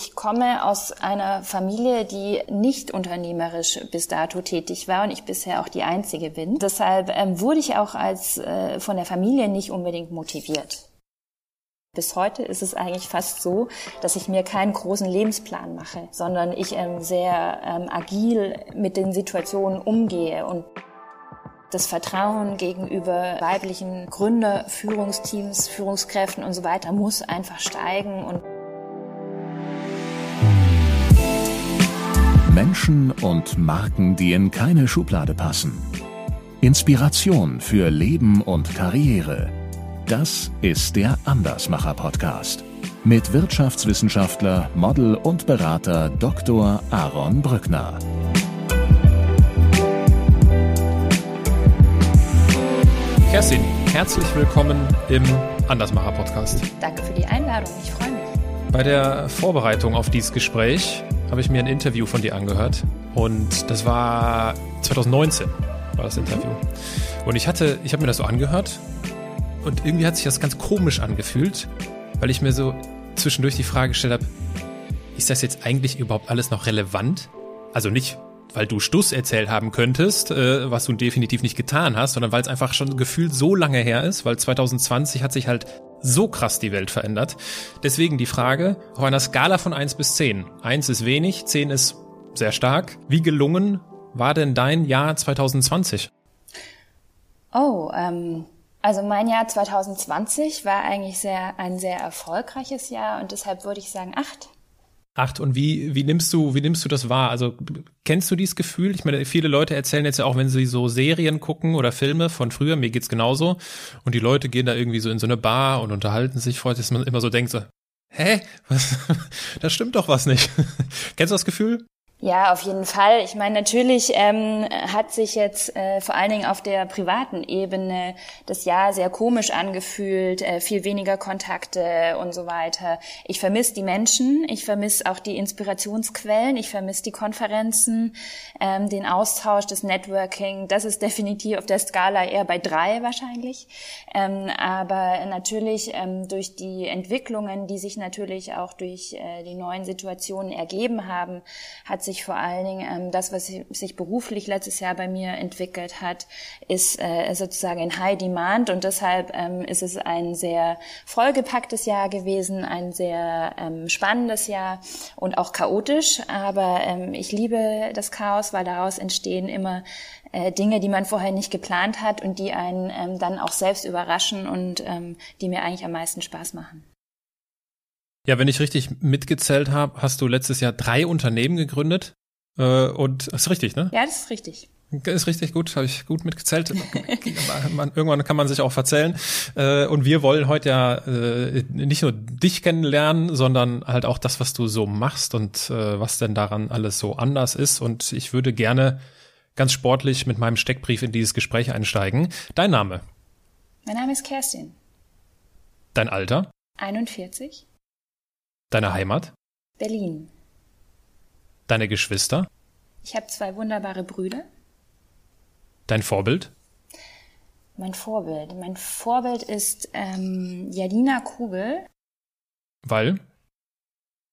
Ich komme aus einer Familie, die nicht unternehmerisch bis dato tätig war und ich bisher auch die einzige bin. Deshalb ähm, wurde ich auch als äh, von der Familie nicht unbedingt motiviert. Bis heute ist es eigentlich fast so, dass ich mir keinen großen Lebensplan mache, sondern ich ähm, sehr ähm, agil mit den Situationen umgehe und das Vertrauen gegenüber weiblichen Gründer, Führungsteams, Führungskräften und so weiter muss einfach steigen und Menschen und Marken, die in keine Schublade passen. Inspiration für Leben und Karriere. Das ist der Andersmacher Podcast mit Wirtschaftswissenschaftler, Model und Berater Dr. Aaron Brückner. Kerstin, herzlich willkommen im Andersmacher Podcast. Danke für die Einladung, ich freue mich. Bei der Vorbereitung auf dieses Gespräch habe ich mir ein Interview von dir angehört und das war 2019 war das Interview. Und ich hatte, ich habe mir das so angehört und irgendwie hat sich das ganz komisch angefühlt, weil ich mir so zwischendurch die Frage gestellt habe, ist das jetzt eigentlich überhaupt alles noch relevant? Also nicht weil du Stuss erzählt haben könntest, äh, was du definitiv nicht getan hast, sondern weil es einfach schon gefühlt so lange her ist, weil 2020 hat sich halt so krass die Welt verändert. Deswegen die Frage, auf einer Skala von eins bis zehn. Eins ist wenig, zehn ist sehr stark. Wie gelungen war denn dein Jahr 2020? Oh, ähm, also mein Jahr 2020 war eigentlich sehr, ein sehr erfolgreiches Jahr und deshalb würde ich sagen acht. Acht. Und wie, wie nimmst du, wie nimmst du das wahr? Also kennst du dieses Gefühl? Ich meine, viele Leute erzählen jetzt ja auch, wenn sie so Serien gucken oder Filme von früher, mir geht's genauso. Und die Leute gehen da irgendwie so in so eine Bar und unterhalten sich, freut, dass man immer so denkt, so, hä? Was? das stimmt doch was nicht. Kennst du das Gefühl? Ja, auf jeden Fall. Ich meine, natürlich ähm, hat sich jetzt äh, vor allen Dingen auf der privaten Ebene das Jahr sehr komisch angefühlt, äh, viel weniger Kontakte und so weiter. Ich vermisse die Menschen, ich vermisse auch die Inspirationsquellen, ich vermisse die Konferenzen, ähm, den Austausch, das Networking. Das ist definitiv auf der Skala eher bei drei wahrscheinlich. Ähm, aber natürlich ähm, durch die Entwicklungen, die sich natürlich auch durch äh, die neuen Situationen ergeben haben, hat sich sich vor allen Dingen ähm, das, was sich beruflich letztes Jahr bei mir entwickelt hat, ist äh, sozusagen in High Demand und deshalb ähm, ist es ein sehr vollgepacktes Jahr gewesen, ein sehr ähm, spannendes Jahr und auch chaotisch. Aber ähm, ich liebe das Chaos, weil daraus entstehen immer äh, Dinge, die man vorher nicht geplant hat und die einen ähm, dann auch selbst überraschen und ähm, die mir eigentlich am meisten Spaß machen. Ja, wenn ich richtig mitgezählt habe, hast du letztes Jahr drei Unternehmen gegründet. Äh, und das ist richtig, ne? Ja, das ist richtig. Ist richtig gut, habe ich gut mitgezählt. man, irgendwann kann man sich auch verzählen. Äh, und wir wollen heute ja äh, nicht nur dich kennenlernen, sondern halt auch das, was du so machst und äh, was denn daran alles so anders ist. Und ich würde gerne ganz sportlich mit meinem Steckbrief in dieses Gespräch einsteigen. Dein Name? Mein Name ist Kerstin. Dein Alter? 41. Deine Heimat? Berlin. Deine Geschwister? Ich habe zwei wunderbare Brüder. Dein Vorbild? Mein Vorbild. Mein Vorbild ist ähm, Jadina Kugel. Weil?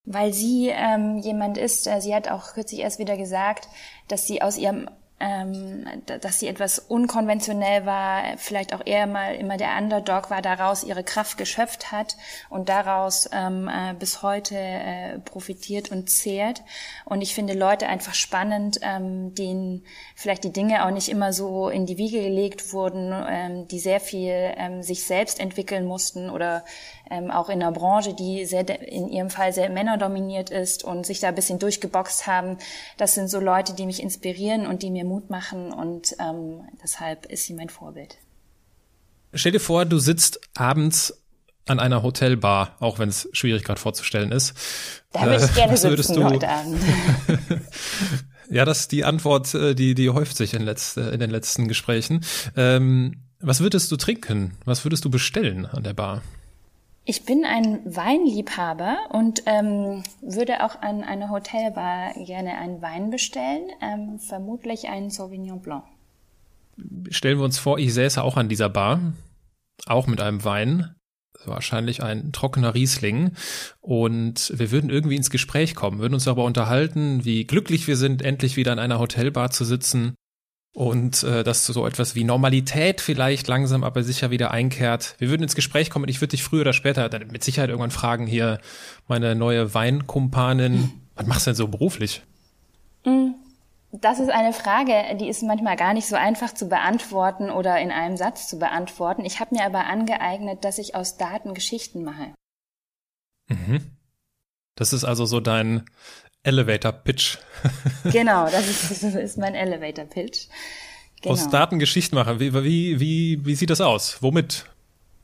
Weil sie ähm, jemand ist, äh, sie hat auch kürzlich erst wieder gesagt, dass sie aus ihrem ähm, dass sie etwas unkonventionell war, vielleicht auch eher mal immer der Underdog war, daraus ihre Kraft geschöpft hat und daraus ähm, äh, bis heute äh, profitiert und zehrt. Und ich finde Leute einfach spannend, ähm, denen vielleicht die Dinge auch nicht immer so in die Wiege gelegt wurden, ähm, die sehr viel ähm, sich selbst entwickeln mussten oder ähm, auch in einer Branche, die sehr in ihrem Fall sehr männerdominiert ist und sich da ein bisschen durchgeboxt haben. Das sind so Leute, die mich inspirieren und die mir Mut machen und ähm, deshalb ist sie mein Vorbild. Stell dir vor, du sitzt abends an einer Hotelbar, auch wenn es schwierig gerade vorzustellen ist. Da würde ich gerne sitzen du, heute Abend. ja, das ist die Antwort, äh, die, die häuft sich in, letzt, äh, in den letzten Gesprächen. Ähm, was würdest du trinken? Was würdest du bestellen an der Bar? Ich bin ein Weinliebhaber und ähm, würde auch an eine Hotelbar gerne einen Wein bestellen, ähm, vermutlich einen Sauvignon Blanc. Stellen wir uns vor, ich säße auch an dieser Bar, auch mit einem Wein. wahrscheinlich ein trockener Riesling. Und wir würden irgendwie ins Gespräch kommen, würden uns darüber unterhalten, wie glücklich wir sind, endlich wieder in einer Hotelbar zu sitzen und äh, dass so etwas wie Normalität vielleicht langsam aber sicher wieder einkehrt. Wir würden ins Gespräch kommen und ich würde dich früher oder später dann mit Sicherheit irgendwann fragen, hier meine neue Weinkumpanin, mhm. was machst du denn so beruflich? Mhm. Das ist eine Frage, die ist manchmal gar nicht so einfach zu beantworten oder in einem Satz zu beantworten. Ich habe mir aber angeeignet, dass ich aus Daten Geschichten mache. Mhm. Das ist also so dein Elevator Pitch. genau, das ist, das ist mein Elevator Pitch. Genau. Aus Daten Geschichten machen. Wie, wie, wie, wie sieht das aus? Womit?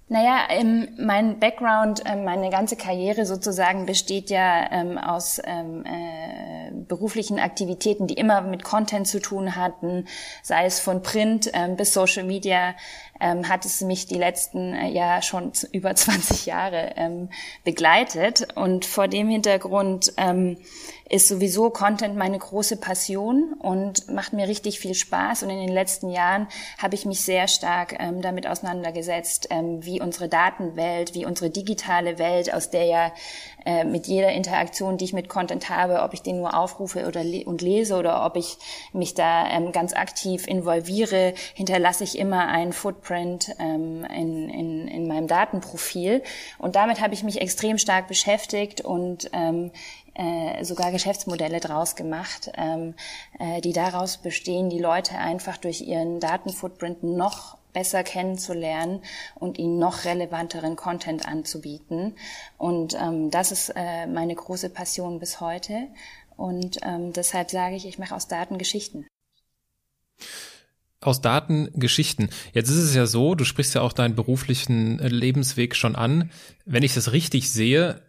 Naja, ähm, mein Background, ähm, meine ganze Karriere sozusagen besteht ja ähm, aus ähm, äh, beruflichen Aktivitäten, die immer mit Content zu tun hatten, sei es von Print ähm, bis Social Media, ähm, hat es mich die letzten äh, ja schon über 20 Jahre ähm, begleitet. Und vor dem Hintergrund ähm, ist sowieso Content meine große Passion und macht mir richtig viel Spaß. Und in den letzten Jahren habe ich mich sehr stark ähm, damit auseinandergesetzt, ähm, wie unsere Datenwelt, wie unsere digitale Welt, aus der ja äh, mit jeder Interaktion, die ich mit Content habe, ob ich den nur aufrufe oder le und lese oder ob ich mich da ähm, ganz aktiv involviere, hinterlasse ich immer einen Footprint ähm, in, in, in meinem Datenprofil. Und damit habe ich mich extrem stark beschäftigt und ähm, äh, sogar Geschäftsmodelle draus gemacht, ähm, äh, die daraus bestehen, die Leute einfach durch ihren Datenfootprint noch besser kennenzulernen und ihnen noch relevanteren Content anzubieten. Und ähm, das ist äh, meine große Passion bis heute. Und ähm, deshalb sage ich, ich mache aus Daten Geschichten. Aus Daten Geschichten. Jetzt ist es ja so, du sprichst ja auch deinen beruflichen Lebensweg schon an. Wenn ich das richtig sehe,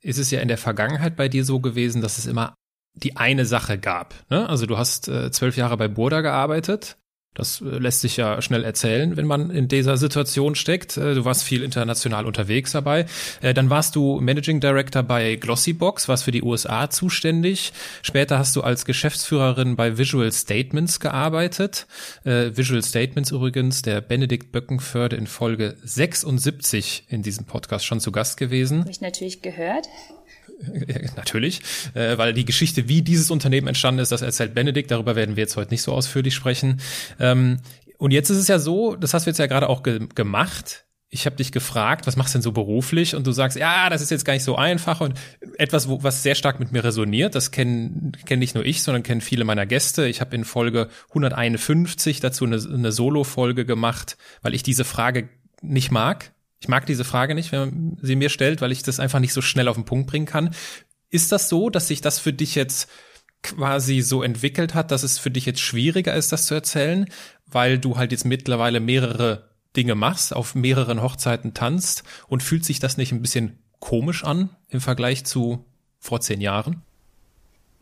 ist es ja in der Vergangenheit bei dir so gewesen, dass es immer die eine Sache gab. Ne? Also du hast äh, zwölf Jahre bei Burda gearbeitet das äh, lässt sich ja schnell erzählen, wenn man in dieser Situation steckt. Äh, du warst viel international unterwegs dabei. Äh, dann warst du Managing Director bei Glossybox, warst für die USA zuständig. Später hast du als Geschäftsführerin bei Visual Statements gearbeitet. Visual Statements übrigens, der Benedikt Böckenförde in Folge 76 in diesem Podcast schon zu Gast gewesen. Habe ich natürlich gehört. Natürlich, äh, weil die Geschichte, wie dieses Unternehmen entstanden ist, das erzählt Benedikt. Darüber werden wir jetzt heute nicht so ausführlich sprechen. Ähm, und jetzt ist es ja so, das hast du jetzt ja gerade auch ge gemacht. Ich habe dich gefragt, was machst du denn so beruflich? Und du sagst, ja, das ist jetzt gar nicht so einfach und etwas, wo, was sehr stark mit mir resoniert. Das kennen kenn nicht nur ich, sondern kennen viele meiner Gäste. Ich habe in Folge 151 dazu eine, eine Solo-Folge gemacht, weil ich diese Frage nicht mag ich mag diese Frage nicht, wenn man sie mir stellt, weil ich das einfach nicht so schnell auf den Punkt bringen kann. Ist das so, dass sich das für dich jetzt quasi so entwickelt hat, dass es für dich jetzt schwieriger ist, das zu erzählen, weil du halt jetzt mittlerweile mehrere Dinge machst, auf mehreren Hochzeiten tanzt und fühlt sich das nicht ein bisschen komisch an im Vergleich zu vor zehn Jahren?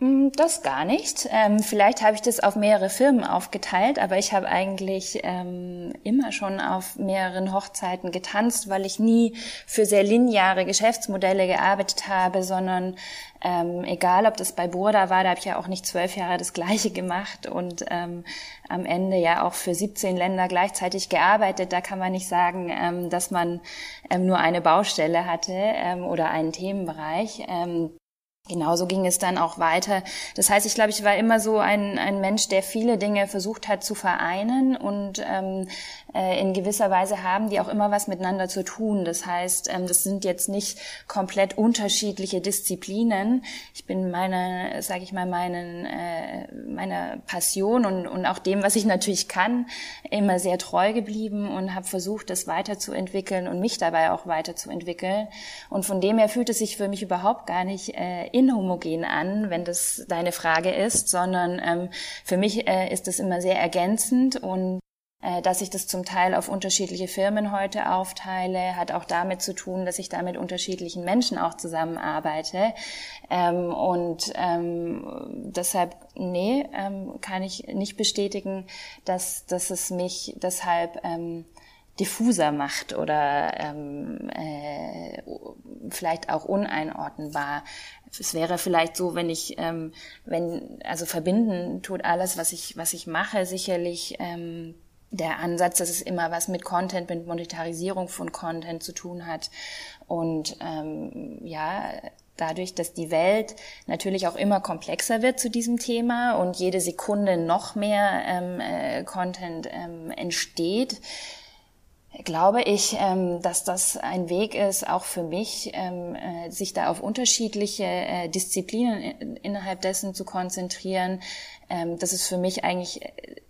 Mm, das gar nicht. Ähm, vielleicht habe ich das auf mehrere Firmen aufgeteilt, aber ich habe eigentlich ähm, immer schon auf mehreren Hochzeiten getanzt, weil ich nie für sehr lineare Geschäftsmodelle gearbeitet habe, sondern ähm, egal, ob das bei Burda war, da habe ich ja auch nicht zwölf Jahre das Gleiche gemacht und ähm, am Ende ja auch für 17 Länder gleichzeitig gearbeitet. Da kann man nicht sagen, ähm, dass man ähm, nur eine Baustelle hatte oder einen Themenbereich. Genauso ging es dann auch weiter. Das heißt, ich glaube, ich war immer so ein, ein Mensch, der viele Dinge versucht hat zu vereinen und ähm, äh, in gewisser Weise haben die auch immer was miteinander zu tun. Das heißt, ähm, das sind jetzt nicht komplett unterschiedliche Disziplinen. Ich bin meiner, sage ich mal, meinen, äh, meiner Passion und, und auch dem, was ich natürlich kann, immer sehr treu geblieben und habe versucht, das weiterzuentwickeln und mich dabei auch weiterzuentwickeln. Und von dem her fühlt es sich für mich überhaupt gar nicht äh, inhomogen an, wenn das deine Frage ist, sondern ähm, für mich äh, ist es immer sehr ergänzend und äh, dass ich das zum Teil auf unterschiedliche Firmen heute aufteile, hat auch damit zu tun, dass ich da mit unterschiedlichen Menschen auch zusammenarbeite. Ähm, und ähm, deshalb, nee, ähm, kann ich nicht bestätigen, dass, dass es mich deshalb ähm, diffuser macht oder ähm, äh, vielleicht auch uneinordnbar. Es wäre vielleicht so, wenn ich, ähm, wenn, also verbinden tut alles, was ich, was ich mache, sicherlich ähm, der Ansatz, dass es immer was mit Content, mit Monetarisierung von Content zu tun hat. Und ähm, ja, dadurch, dass die Welt natürlich auch immer komplexer wird zu diesem Thema und jede Sekunde noch mehr ähm, äh, Content ähm, entsteht, glaube ich, ähm, dass das ein Weg ist, auch für mich, ähm, äh, sich da auf unterschiedliche äh, Disziplinen innerhalb dessen zu konzentrieren. Ähm, das ist für mich eigentlich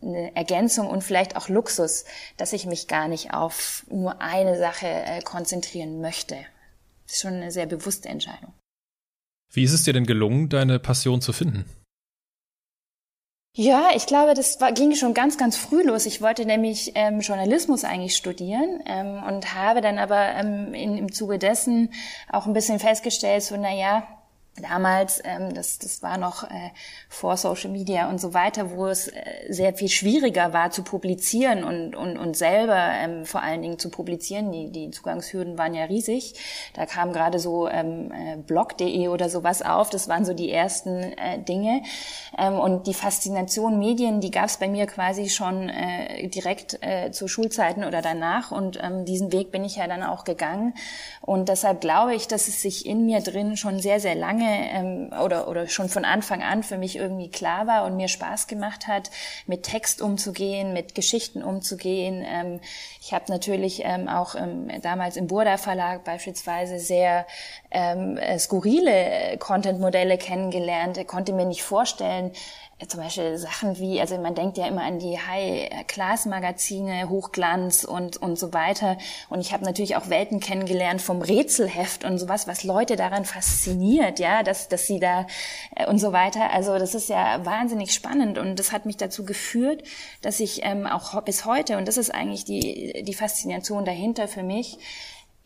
eine Ergänzung und vielleicht auch Luxus, dass ich mich gar nicht auf nur eine Sache äh, konzentrieren möchte. Das ist schon eine sehr bewusste Entscheidung. Wie ist es dir denn gelungen, deine Passion zu finden? Ja, ich glaube, das war, ging schon ganz, ganz früh los. Ich wollte nämlich ähm, Journalismus eigentlich studieren ähm, und habe dann aber ähm, in, im Zuge dessen auch ein bisschen festgestellt, so, na ja, damals, ähm, das, das war noch äh, vor Social Media und so weiter, wo es äh, sehr viel schwieriger war zu publizieren und, und, und selber ähm, vor allen Dingen zu publizieren. Die, die Zugangshürden waren ja riesig. Da kam gerade so ähm, äh, blog.de oder sowas auf. Das waren so die ersten äh, Dinge. Ähm, und die Faszination Medien, die gab es bei mir quasi schon äh, direkt äh, zu Schulzeiten oder danach. Und ähm, diesen Weg bin ich ja dann auch gegangen. Und deshalb glaube ich, dass es sich in mir drin schon sehr, sehr lange ähm, oder, oder schon von Anfang an für mich irgendwie klar war und mir Spaß gemacht hat, mit Text umzugehen, mit Geschichten umzugehen. Ähm, ich habe natürlich ähm, auch ähm, damals im Burda Verlag beispielsweise sehr ähm, skurrile Content-Modelle kennengelernt. Ich konnte mir nicht vorstellen, zum Beispiel Sachen wie, also man denkt ja immer an die High-Class-Magazine, Hochglanz und, und so weiter. Und ich habe natürlich auch Welten kennengelernt vom Rätselheft und sowas, was Leute daran fasziniert, ja, dass, dass sie da äh, und so weiter. Also das ist ja wahnsinnig spannend und das hat mich dazu geführt, dass ich ähm, auch bis heute, und das ist eigentlich die, die Faszination dahinter für mich,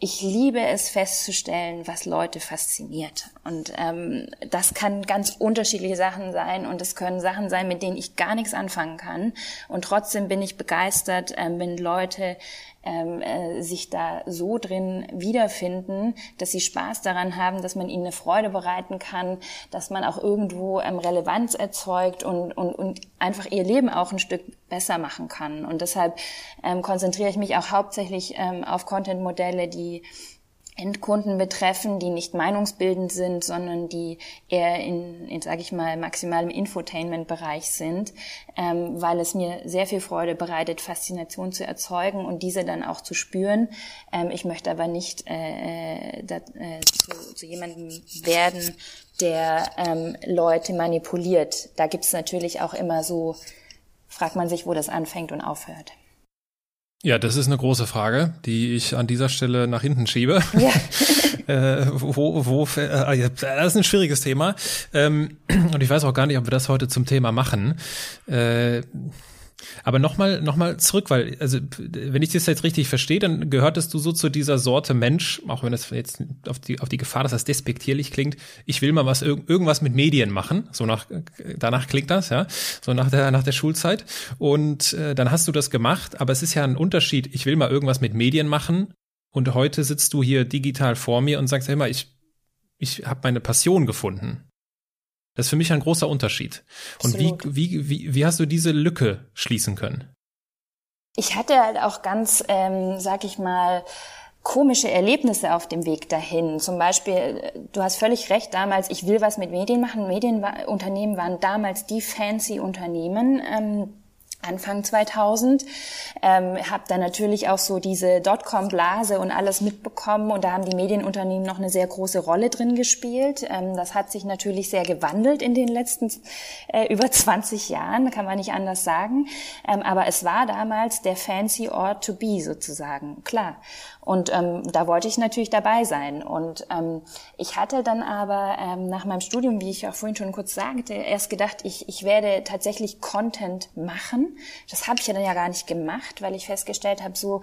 ich liebe es festzustellen, was Leute fasziniert. Und ähm, das kann ganz unterschiedliche Sachen sein und es können Sachen sein, mit denen ich gar nichts anfangen kann. Und trotzdem bin ich begeistert, ähm, wenn Leute ähm, äh, sich da so drin wiederfinden, dass sie Spaß daran haben, dass man ihnen eine Freude bereiten kann, dass man auch irgendwo ähm, Relevanz erzeugt und, und, und einfach ihr Leben auch ein Stück besser machen kann. Und deshalb ähm, konzentriere ich mich auch hauptsächlich ähm, auf Content-Modelle, die Endkunden betreffen, die nicht meinungsbildend sind, sondern die eher in, in sage ich mal, maximalem Infotainment-Bereich sind, ähm, weil es mir sehr viel Freude bereitet, Faszination zu erzeugen und diese dann auch zu spüren. Ähm, ich möchte aber nicht äh, äh da, äh, zu, zu jemandem werden, der ähm, Leute manipuliert. Da gibt's natürlich auch immer so, fragt man sich, wo das anfängt und aufhört. Ja, das ist eine große Frage, die ich an dieser Stelle nach hinten schiebe. Ja. äh, wo, wo, äh, das ist ein schwieriges Thema. Ähm, und ich weiß auch gar nicht, ob wir das heute zum Thema machen. Äh, aber nochmal noch mal zurück, weil, also, wenn ich das jetzt richtig verstehe, dann gehörtest du so zu dieser Sorte Mensch, auch wenn das jetzt auf die, auf die Gefahr, dass das despektierlich klingt, ich will mal was, irgendwas mit Medien machen. So nach, danach klingt das, ja. So nach der, nach der Schulzeit. Und äh, dann hast du das gemacht, aber es ist ja ein Unterschied, ich will mal irgendwas mit Medien machen. Und heute sitzt du hier digital vor mir und sagst, hey mal, ich, ich habe meine Passion gefunden. Das ist für mich ein großer Unterschied. Und wie, wie, wie, wie hast du diese Lücke schließen können? Ich hatte halt auch ganz, ähm, sag ich mal, komische Erlebnisse auf dem Weg dahin. Zum Beispiel, du hast völlig recht, damals, ich will was mit Medien machen. Medienunternehmen waren damals die fancy Unternehmen. Ähm, Anfang 2000. Ähm, habe dann natürlich auch so diese Dotcom-Blase und alles mitbekommen und da haben die Medienunternehmen noch eine sehr große Rolle drin gespielt. Ähm, das hat sich natürlich sehr gewandelt in den letzten äh, über 20 Jahren, kann man nicht anders sagen. Ähm, aber es war damals der fancy Ort to be sozusagen, klar. Und ähm, da wollte ich natürlich dabei sein. Und ähm, ich hatte dann aber ähm, nach meinem Studium, wie ich auch vorhin schon kurz sagte, erst gedacht, ich, ich werde tatsächlich Content machen. Das habe ich ja dann ja gar nicht gemacht, weil ich festgestellt habe, so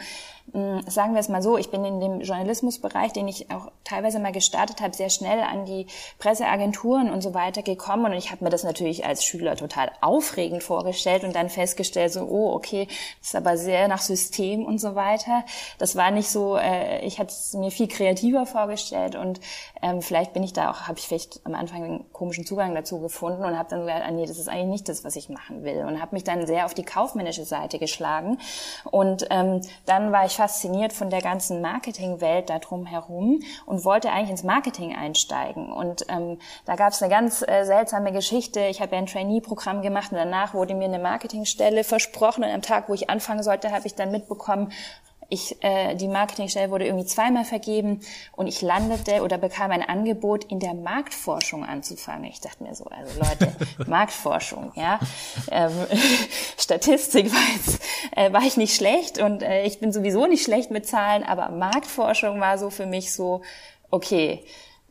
sagen wir es mal so, ich bin in dem Journalismusbereich, den ich auch teilweise mal gestartet habe, sehr schnell an die Presseagenturen und so weiter gekommen und ich habe mir das natürlich als Schüler total aufregend vorgestellt und dann festgestellt, so, oh, okay, das ist aber sehr nach System und so weiter. Das war nicht so, äh, ich hatte es mir viel kreativer vorgestellt und ähm, vielleicht bin ich da auch, habe ich vielleicht am Anfang einen komischen Zugang dazu gefunden und habe dann gesagt, ah, nee, das ist eigentlich nicht das, was ich machen will und habe mich dann sehr auf die die kaufmännische Seite geschlagen. Und ähm, dann war ich fasziniert von der ganzen Marketingwelt da drum herum und wollte eigentlich ins Marketing einsteigen. Und ähm, da gab es eine ganz äh, seltsame Geschichte. Ich habe ja ein Trainee-Programm gemacht und danach wurde mir eine Marketingstelle versprochen. Und am Tag, wo ich anfangen sollte, habe ich dann mitbekommen, ich, äh, die Marketingstelle wurde irgendwie zweimal vergeben und ich landete oder bekam ein Angebot, in der Marktforschung anzufangen. Ich dachte mir so, also Leute, Marktforschung, ja. Ähm, Statistik war, jetzt, äh, war ich nicht schlecht und äh, ich bin sowieso nicht schlecht mit Zahlen, aber Marktforschung war so für mich so, okay,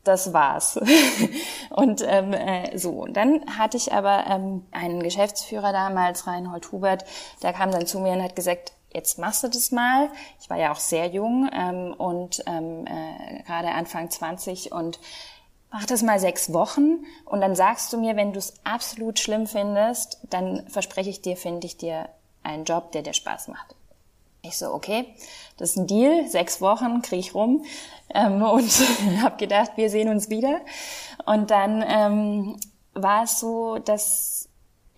das war's. und ähm, äh, so. Und dann hatte ich aber ähm, einen Geschäftsführer damals, Reinhold Hubert, der kam dann zu mir und hat gesagt, jetzt machst du das mal. Ich war ja auch sehr jung ähm, und ähm, äh, gerade Anfang 20 und mach das mal sechs Wochen und dann sagst du mir, wenn du es absolut schlimm findest, dann verspreche ich dir, finde ich dir einen Job, der dir Spaß macht. Ich so, okay, das ist ein Deal, sechs Wochen kriege ich rum ähm, und habe gedacht, wir sehen uns wieder. Und dann ähm, war es so, dass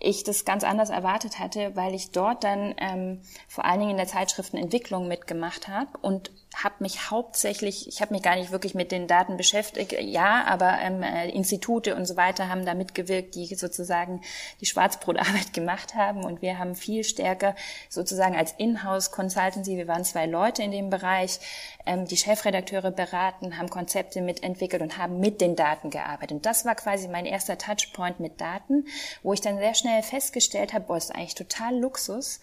ich das ganz anders erwartet hatte, weil ich dort dann ähm, vor allen Dingen in der Zeitschriftenentwicklung mitgemacht habe und habe mich hauptsächlich, ich habe mich gar nicht wirklich mit den Daten beschäftigt, ja, aber ähm, äh, Institute und so weiter haben da mitgewirkt, die sozusagen die Schwarzbrotarbeit gemacht haben und wir haben viel stärker sozusagen als Inhouse Consultancy, wir waren zwei Leute in dem Bereich, ähm, die Chefredakteure beraten, haben Konzepte mitentwickelt und haben mit den Daten gearbeitet. Und das war quasi mein erster Touchpoint mit Daten, wo ich dann sehr schnell festgestellt habe, boah, ist eigentlich total Luxus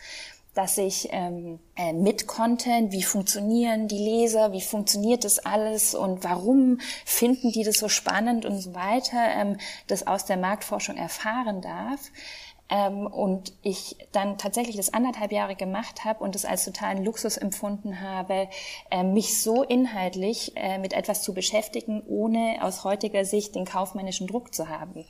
dass ich ähm, äh, mit Content, wie funktionieren die Leser, wie funktioniert das alles und warum finden die das so spannend und so weiter, ähm, das aus der Marktforschung erfahren darf. Ähm, und ich dann tatsächlich das anderthalb Jahre gemacht habe und es als totalen Luxus empfunden habe, äh, mich so inhaltlich äh, mit etwas zu beschäftigen, ohne aus heutiger Sicht den kaufmännischen Druck zu haben.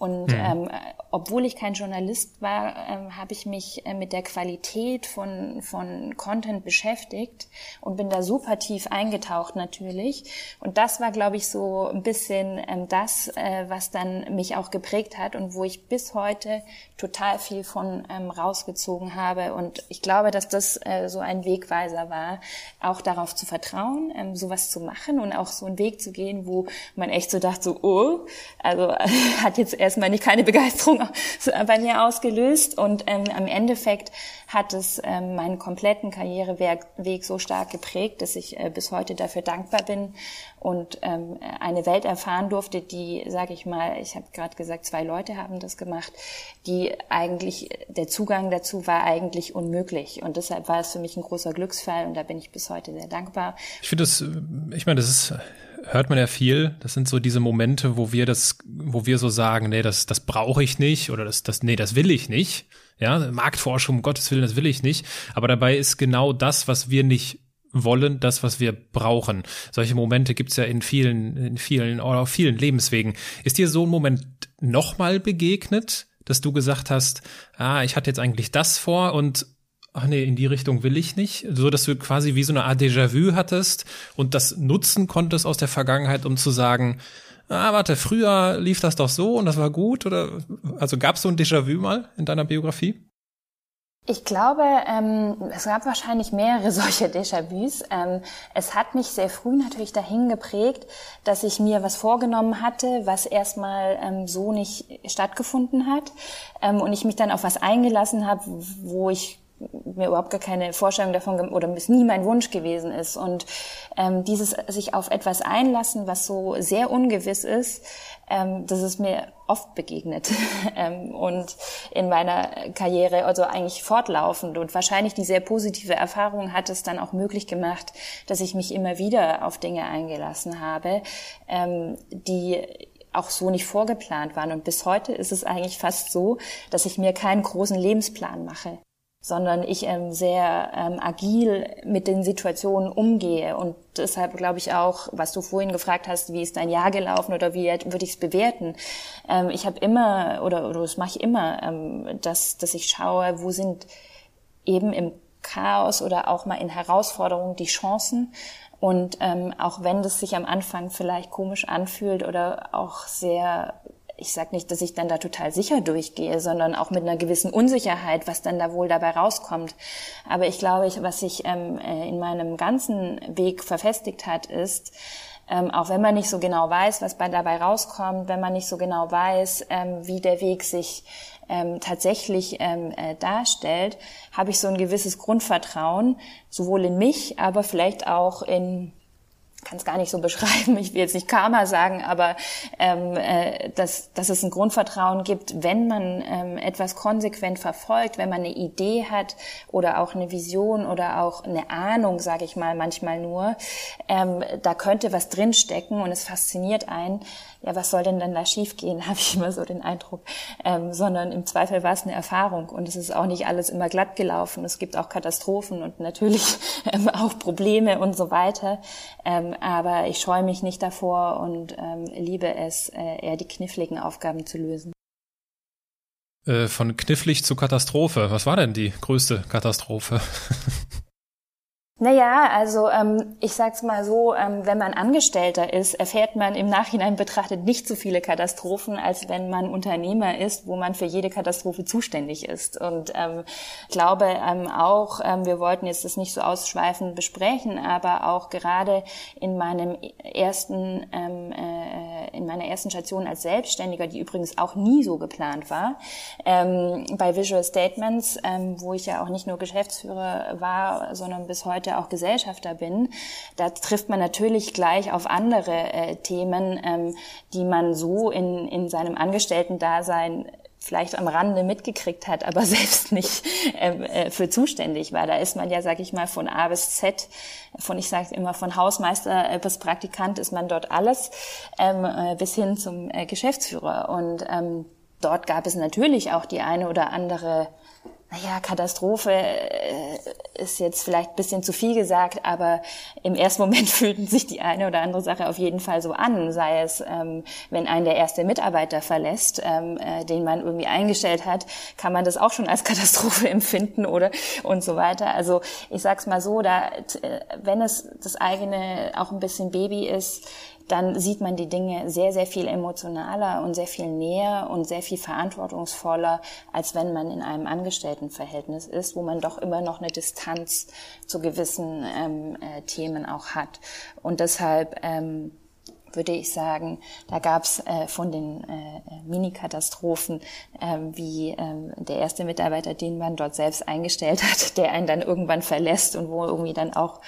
Und mhm. ähm, obwohl ich kein Journalist war, ähm, habe ich mich äh, mit der Qualität von, von Content beschäftigt und bin da super tief eingetaucht natürlich. Und das war, glaube ich, so ein bisschen ähm, das, äh, was dann mich auch geprägt hat und wo ich bis heute total viel von ähm, rausgezogen habe. Und ich glaube, dass das äh, so ein Wegweiser war, auch darauf zu vertrauen, ähm, sowas zu machen und auch so einen Weg zu gehen, wo man echt so dachte, so, oh, also hat jetzt erst erstmal nicht keine Begeisterung bei mir ausgelöst. Und ähm, am Endeffekt hat es ähm, meinen kompletten Karriereweg so stark geprägt, dass ich äh, bis heute dafür dankbar bin und ähm, eine Welt erfahren durfte, die, sage ich mal, ich habe gerade gesagt, zwei Leute haben das gemacht, die eigentlich der Zugang dazu war eigentlich unmöglich und deshalb war es für mich ein großer Glücksfall und da bin ich bis heute sehr dankbar. Ich finde das, ich meine, das ist hört man ja viel. Das sind so diese Momente, wo wir das, wo wir so sagen, nee, das, das brauche ich nicht oder das, das, nee, das will ich nicht. Ja, Marktforschung, um Gottes Willen, das will ich nicht. Aber dabei ist genau das, was wir nicht wollen, das, was wir brauchen. Solche Momente gibt's ja in vielen, in vielen oder auf vielen Lebenswegen. Ist dir so ein Moment nochmal begegnet, dass du gesagt hast, ah, ich hatte jetzt eigentlich das vor und ach nee, in die Richtung will ich nicht, so dass du quasi wie so eine Art Déjà-vu hattest und das nutzen konntest aus der Vergangenheit, um zu sagen, ah, warte, früher lief das doch so und das war gut oder also gab es so ein Déjà-vu mal in deiner Biografie? Ich glaube, ähm, es gab wahrscheinlich mehrere solche Déjà-vus. Ähm, es hat mich sehr früh natürlich dahin geprägt, dass ich mir was vorgenommen hatte, was erstmal ähm, so nicht stattgefunden hat ähm, und ich mich dann auf was eingelassen habe, wo ich mir überhaupt gar keine Vorstellung davon oder es nie mein Wunsch gewesen ist. Und ähm, dieses sich auf etwas einlassen, was so sehr ungewiss ist, ähm, das ist mir oft begegnet ähm, und in meiner Karriere, also eigentlich fortlaufend. Und wahrscheinlich die sehr positive Erfahrung hat es dann auch möglich gemacht, dass ich mich immer wieder auf Dinge eingelassen habe, ähm, die auch so nicht vorgeplant waren. Und bis heute ist es eigentlich fast so, dass ich mir keinen großen Lebensplan mache sondern ich ähm, sehr ähm, agil mit den Situationen umgehe. Und deshalb glaube ich auch, was du vorhin gefragt hast, wie ist dein Jahr gelaufen oder wie würde ich es bewerten? Ähm, ich habe immer, oder, oder das mache ich immer, ähm, dass, dass ich schaue, wo sind eben im Chaos oder auch mal in Herausforderungen die Chancen. Und ähm, auch wenn das sich am Anfang vielleicht komisch anfühlt oder auch sehr ich sage nicht, dass ich dann da total sicher durchgehe, sondern auch mit einer gewissen Unsicherheit, was dann da wohl dabei rauskommt. Aber ich glaube, ich, was sich ähm, äh, in meinem ganzen Weg verfestigt hat, ist, ähm, auch wenn man nicht so genau weiß, was bei dabei rauskommt, wenn man nicht so genau weiß, ähm, wie der Weg sich ähm, tatsächlich ähm, äh, darstellt, habe ich so ein gewisses Grundvertrauen, sowohl in mich, aber vielleicht auch in kann es gar nicht so beschreiben, ich will jetzt nicht Karma sagen, aber ähm, äh, dass, dass es ein Grundvertrauen gibt, wenn man ähm, etwas konsequent verfolgt, wenn man eine Idee hat oder auch eine Vision oder auch eine Ahnung, sage ich mal manchmal nur, ähm, da könnte was drinstecken und es fasziniert einen, ja, was soll denn dann da schiefgehen, habe ich immer so den Eindruck, ähm, sondern im Zweifel war es eine Erfahrung und es ist auch nicht alles immer glatt gelaufen. Es gibt auch Katastrophen und natürlich ähm, auch Probleme und so weiter. Ähm, aber ich scheue mich nicht davor und ähm, liebe es, äh, eher die kniffligen Aufgaben zu lösen. Äh, von knifflig zu Katastrophe. Was war denn die größte Katastrophe? Naja, also ähm, ich sag's mal so, ähm, wenn man Angestellter ist, erfährt man im Nachhinein betrachtet nicht so viele Katastrophen, als wenn man Unternehmer ist, wo man für jede Katastrophe zuständig ist. Und ähm, ich glaube ähm, auch, ähm, wir wollten jetzt das nicht so ausschweifend besprechen, aber auch gerade in meinem ersten, ähm, äh, in meiner ersten Station als Selbstständiger, die übrigens auch nie so geplant war, ähm, bei Visual Statements, ähm, wo ich ja auch nicht nur Geschäftsführer war, sondern bis heute heute auch Gesellschafter bin, da trifft man natürlich gleich auf andere äh, Themen, ähm, die man so in, in seinem Angestellten-Dasein vielleicht am Rande mitgekriegt hat, aber selbst nicht ähm, äh, für zuständig war. Da ist man ja, sag ich mal, von A bis Z, von ich sage immer von Hausmeister äh, bis Praktikant ist man dort alles, ähm, äh, bis hin zum äh, Geschäftsführer. Und ähm, dort gab es natürlich auch die eine oder andere naja, Katastrophe äh, ist jetzt vielleicht ein bisschen zu viel gesagt, aber im ersten Moment fühlten sich die eine oder andere Sache auf jeden Fall so an, sei es, ähm, wenn ein der erste Mitarbeiter verlässt, ähm, äh, den man irgendwie eingestellt hat, kann man das auch schon als Katastrophe empfinden oder und so weiter. Also ich sag's mal so, da, äh, wenn es das eigene auch ein bisschen Baby ist, dann sieht man die Dinge sehr, sehr viel emotionaler und sehr viel näher und sehr viel verantwortungsvoller, als wenn man in einem Angestelltenverhältnis ist, wo man doch immer noch eine Distanz zu gewissen ähm, äh, Themen auch hat. Und deshalb ähm, würde ich sagen, da gab es äh, von den äh, Mini-Katastrophen äh, wie äh, der erste Mitarbeiter, den man dort selbst eingestellt hat, der einen dann irgendwann verlässt und wo irgendwie dann auch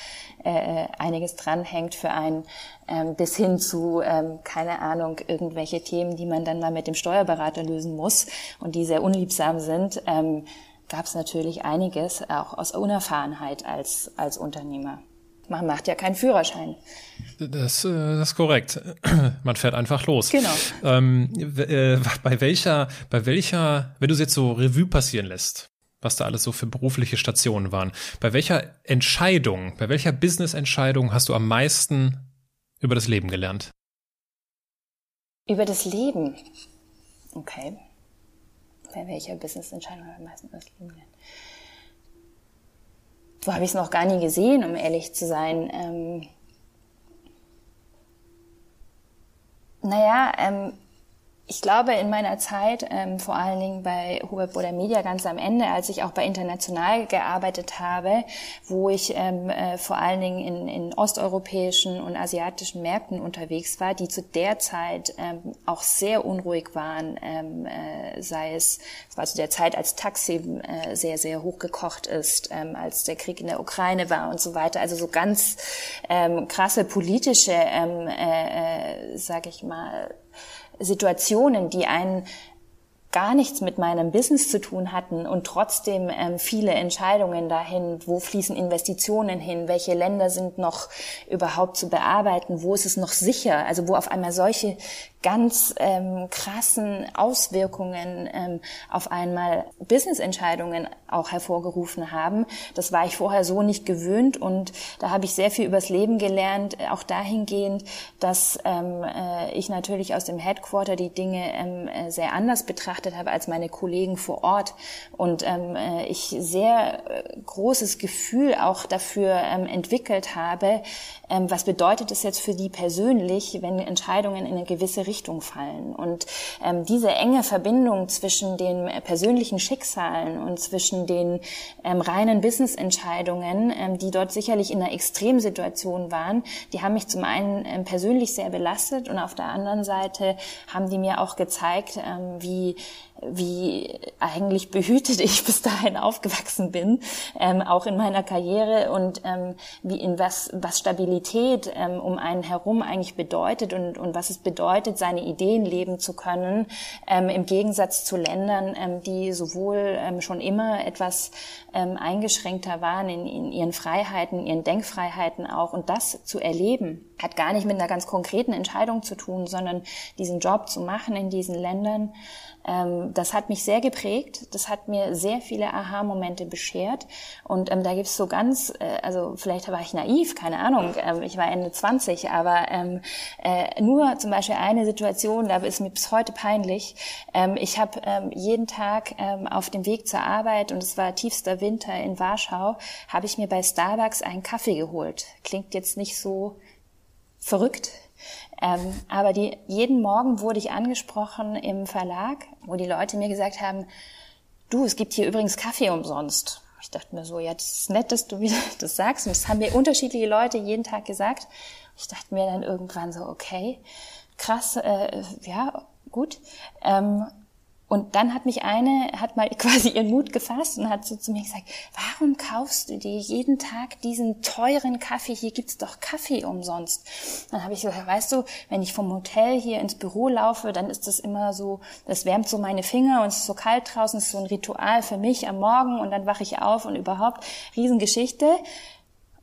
äh, einiges dranhängt für einen, ähm, bis hin zu, ähm, keine Ahnung, irgendwelche Themen, die man dann mal mit dem Steuerberater lösen muss und die sehr unliebsam sind, ähm, gab es natürlich einiges, auch aus Unerfahrenheit als, als Unternehmer. Man macht ja keinen Führerschein. Das, äh, das ist korrekt. Man fährt einfach los. Genau. Ähm, äh, bei welcher, bei welcher, wenn du es jetzt so Revue passieren lässt, was da alles so für berufliche Stationen waren, bei welcher Entscheidung, bei welcher Business-Entscheidung hast du am meisten über das Leben gelernt? Über das Leben. Okay. Bei welcher Business-Entscheidung am meisten über das Leben gelernt? So habe ich es noch gar nie gesehen, um ehrlich zu sein. Ähm, naja, ähm, ich glaube, in meiner Zeit, ähm, vor allen Dingen bei Hubert Boder Media ganz am Ende, als ich auch bei International gearbeitet habe, wo ich ähm, äh, vor allen Dingen in, in osteuropäischen und asiatischen Märkten unterwegs war, die zu der Zeit ähm, auch sehr unruhig waren, ähm, äh, sei es, es war zu der Zeit, als Taxi äh, sehr, sehr hochgekocht ist, ähm, als der Krieg in der Ukraine war und so weiter. Also so ganz ähm, krasse politische, ähm, äh, äh, sag ich mal, Situationen, die einen gar nichts mit meinem Business zu tun hatten und trotzdem ähm, viele Entscheidungen dahin, wo fließen Investitionen hin, welche Länder sind noch überhaupt zu bearbeiten, wo ist es noch sicher, also wo auf einmal solche ganz ähm, krassen Auswirkungen ähm, auf einmal Business-Entscheidungen auch hervorgerufen haben. Das war ich vorher so nicht gewöhnt und da habe ich sehr viel übers Leben gelernt, äh, auch dahingehend, dass ähm, äh, ich natürlich aus dem Headquarter die Dinge ähm, äh, sehr anders betrachtet habe als meine Kollegen vor Ort und ähm, äh, ich sehr äh, großes Gefühl auch dafür ähm, entwickelt habe, ähm, was bedeutet es jetzt für die persönlich, wenn Entscheidungen in eine gewisse Richtung fallen. Und ähm, diese enge Verbindung zwischen den persönlichen Schicksalen und zwischen den ähm, reinen Business-Entscheidungen, ähm, die dort sicherlich in einer Extremsituation waren, die haben mich zum einen ähm, persönlich sehr belastet und auf der anderen Seite haben die mir auch gezeigt, ähm, wie wie eigentlich behütet ich bis dahin aufgewachsen bin, ähm, auch in meiner Karriere und ähm, wie in was, was Stabilität ähm, um einen herum eigentlich bedeutet und, und was es bedeutet, seine Ideen leben zu können, ähm, im Gegensatz zu Ländern, ähm, die sowohl ähm, schon immer etwas eingeschränkter waren in, in ihren Freiheiten, ihren Denkfreiheiten auch. Und das zu erleben, hat gar nicht mit einer ganz konkreten Entscheidung zu tun, sondern diesen Job zu machen in diesen Ländern, das hat mich sehr geprägt. Das hat mir sehr viele Aha-Momente beschert. Und ähm, da gibt's so ganz, äh, also vielleicht war ich naiv, keine Ahnung, ähm, ich war Ende 20, aber ähm, äh, nur zum Beispiel eine Situation, da ist mir bis heute peinlich. Ähm, ich habe ähm, jeden Tag ähm, auf dem Weg zur Arbeit, und es war tiefster Winter in Warschau, habe ich mir bei Starbucks einen Kaffee geholt. Klingt jetzt nicht so verrückt, ähm, aber die, jeden Morgen wurde ich angesprochen im Verlag, wo die Leute mir gesagt haben, du, es gibt hier übrigens Kaffee umsonst. Ich dachte mir so, ja, das ist nett, dass du wieder das sagst. Und das haben mir unterschiedliche Leute jeden Tag gesagt. Ich dachte mir dann irgendwann so, okay, krass, äh, ja, gut. Ähm, und dann hat mich eine, hat mal quasi ihren Mut gefasst und hat so zu mir gesagt, warum kaufst du dir jeden Tag diesen teuren Kaffee? Hier gibt's doch Kaffee umsonst. Dann habe ich gesagt, weißt du, wenn ich vom Hotel hier ins Büro laufe, dann ist das immer so, das wärmt so meine Finger und es ist so kalt draußen, es ist so ein Ritual für mich am Morgen und dann wache ich auf und überhaupt Riesengeschichte.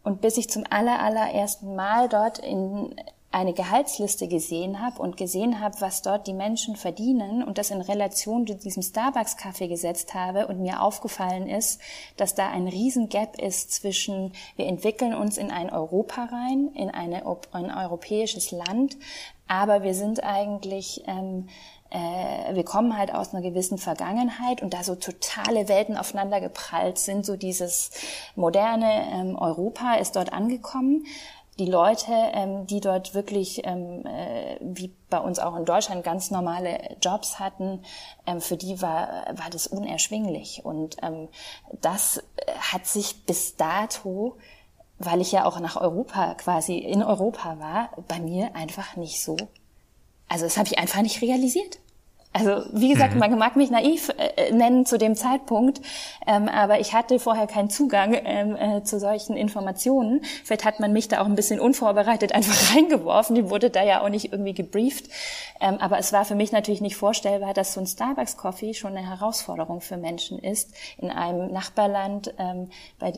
Und bis ich zum aller, allerersten Mal dort in eine Gehaltsliste gesehen habe und gesehen habe, was dort die Menschen verdienen und das in Relation zu diesem Starbucks-Kaffee gesetzt habe und mir aufgefallen ist, dass da ein Riesengap ist zwischen, wir entwickeln uns in ein Europa rein, in eine, ein europäisches Land, aber wir sind eigentlich, ähm, äh, wir kommen halt aus einer gewissen Vergangenheit und da so totale Welten aufeinander geprallt sind, so dieses moderne ähm, Europa ist dort angekommen die Leute, ähm, die dort wirklich, ähm, äh, wie bei uns auch in Deutschland, ganz normale Jobs hatten, ähm, für die war, war das unerschwinglich. Und ähm, das hat sich bis dato, weil ich ja auch nach Europa quasi in Europa war, bei mir einfach nicht so. Also das habe ich einfach nicht realisiert. Also wie gesagt, mhm. man mag mich naiv äh, nennen zu dem Zeitpunkt, ähm, aber ich hatte vorher keinen Zugang ähm, äh, zu solchen Informationen. Vielleicht hat man mich da auch ein bisschen unvorbereitet einfach reingeworfen. Die wurde da ja auch nicht irgendwie gebrieft. Ähm, aber es war für mich natürlich nicht vorstellbar, dass so ein Starbucks-Coffee schon eine Herausforderung für Menschen ist in einem Nachbarland, ähm, bei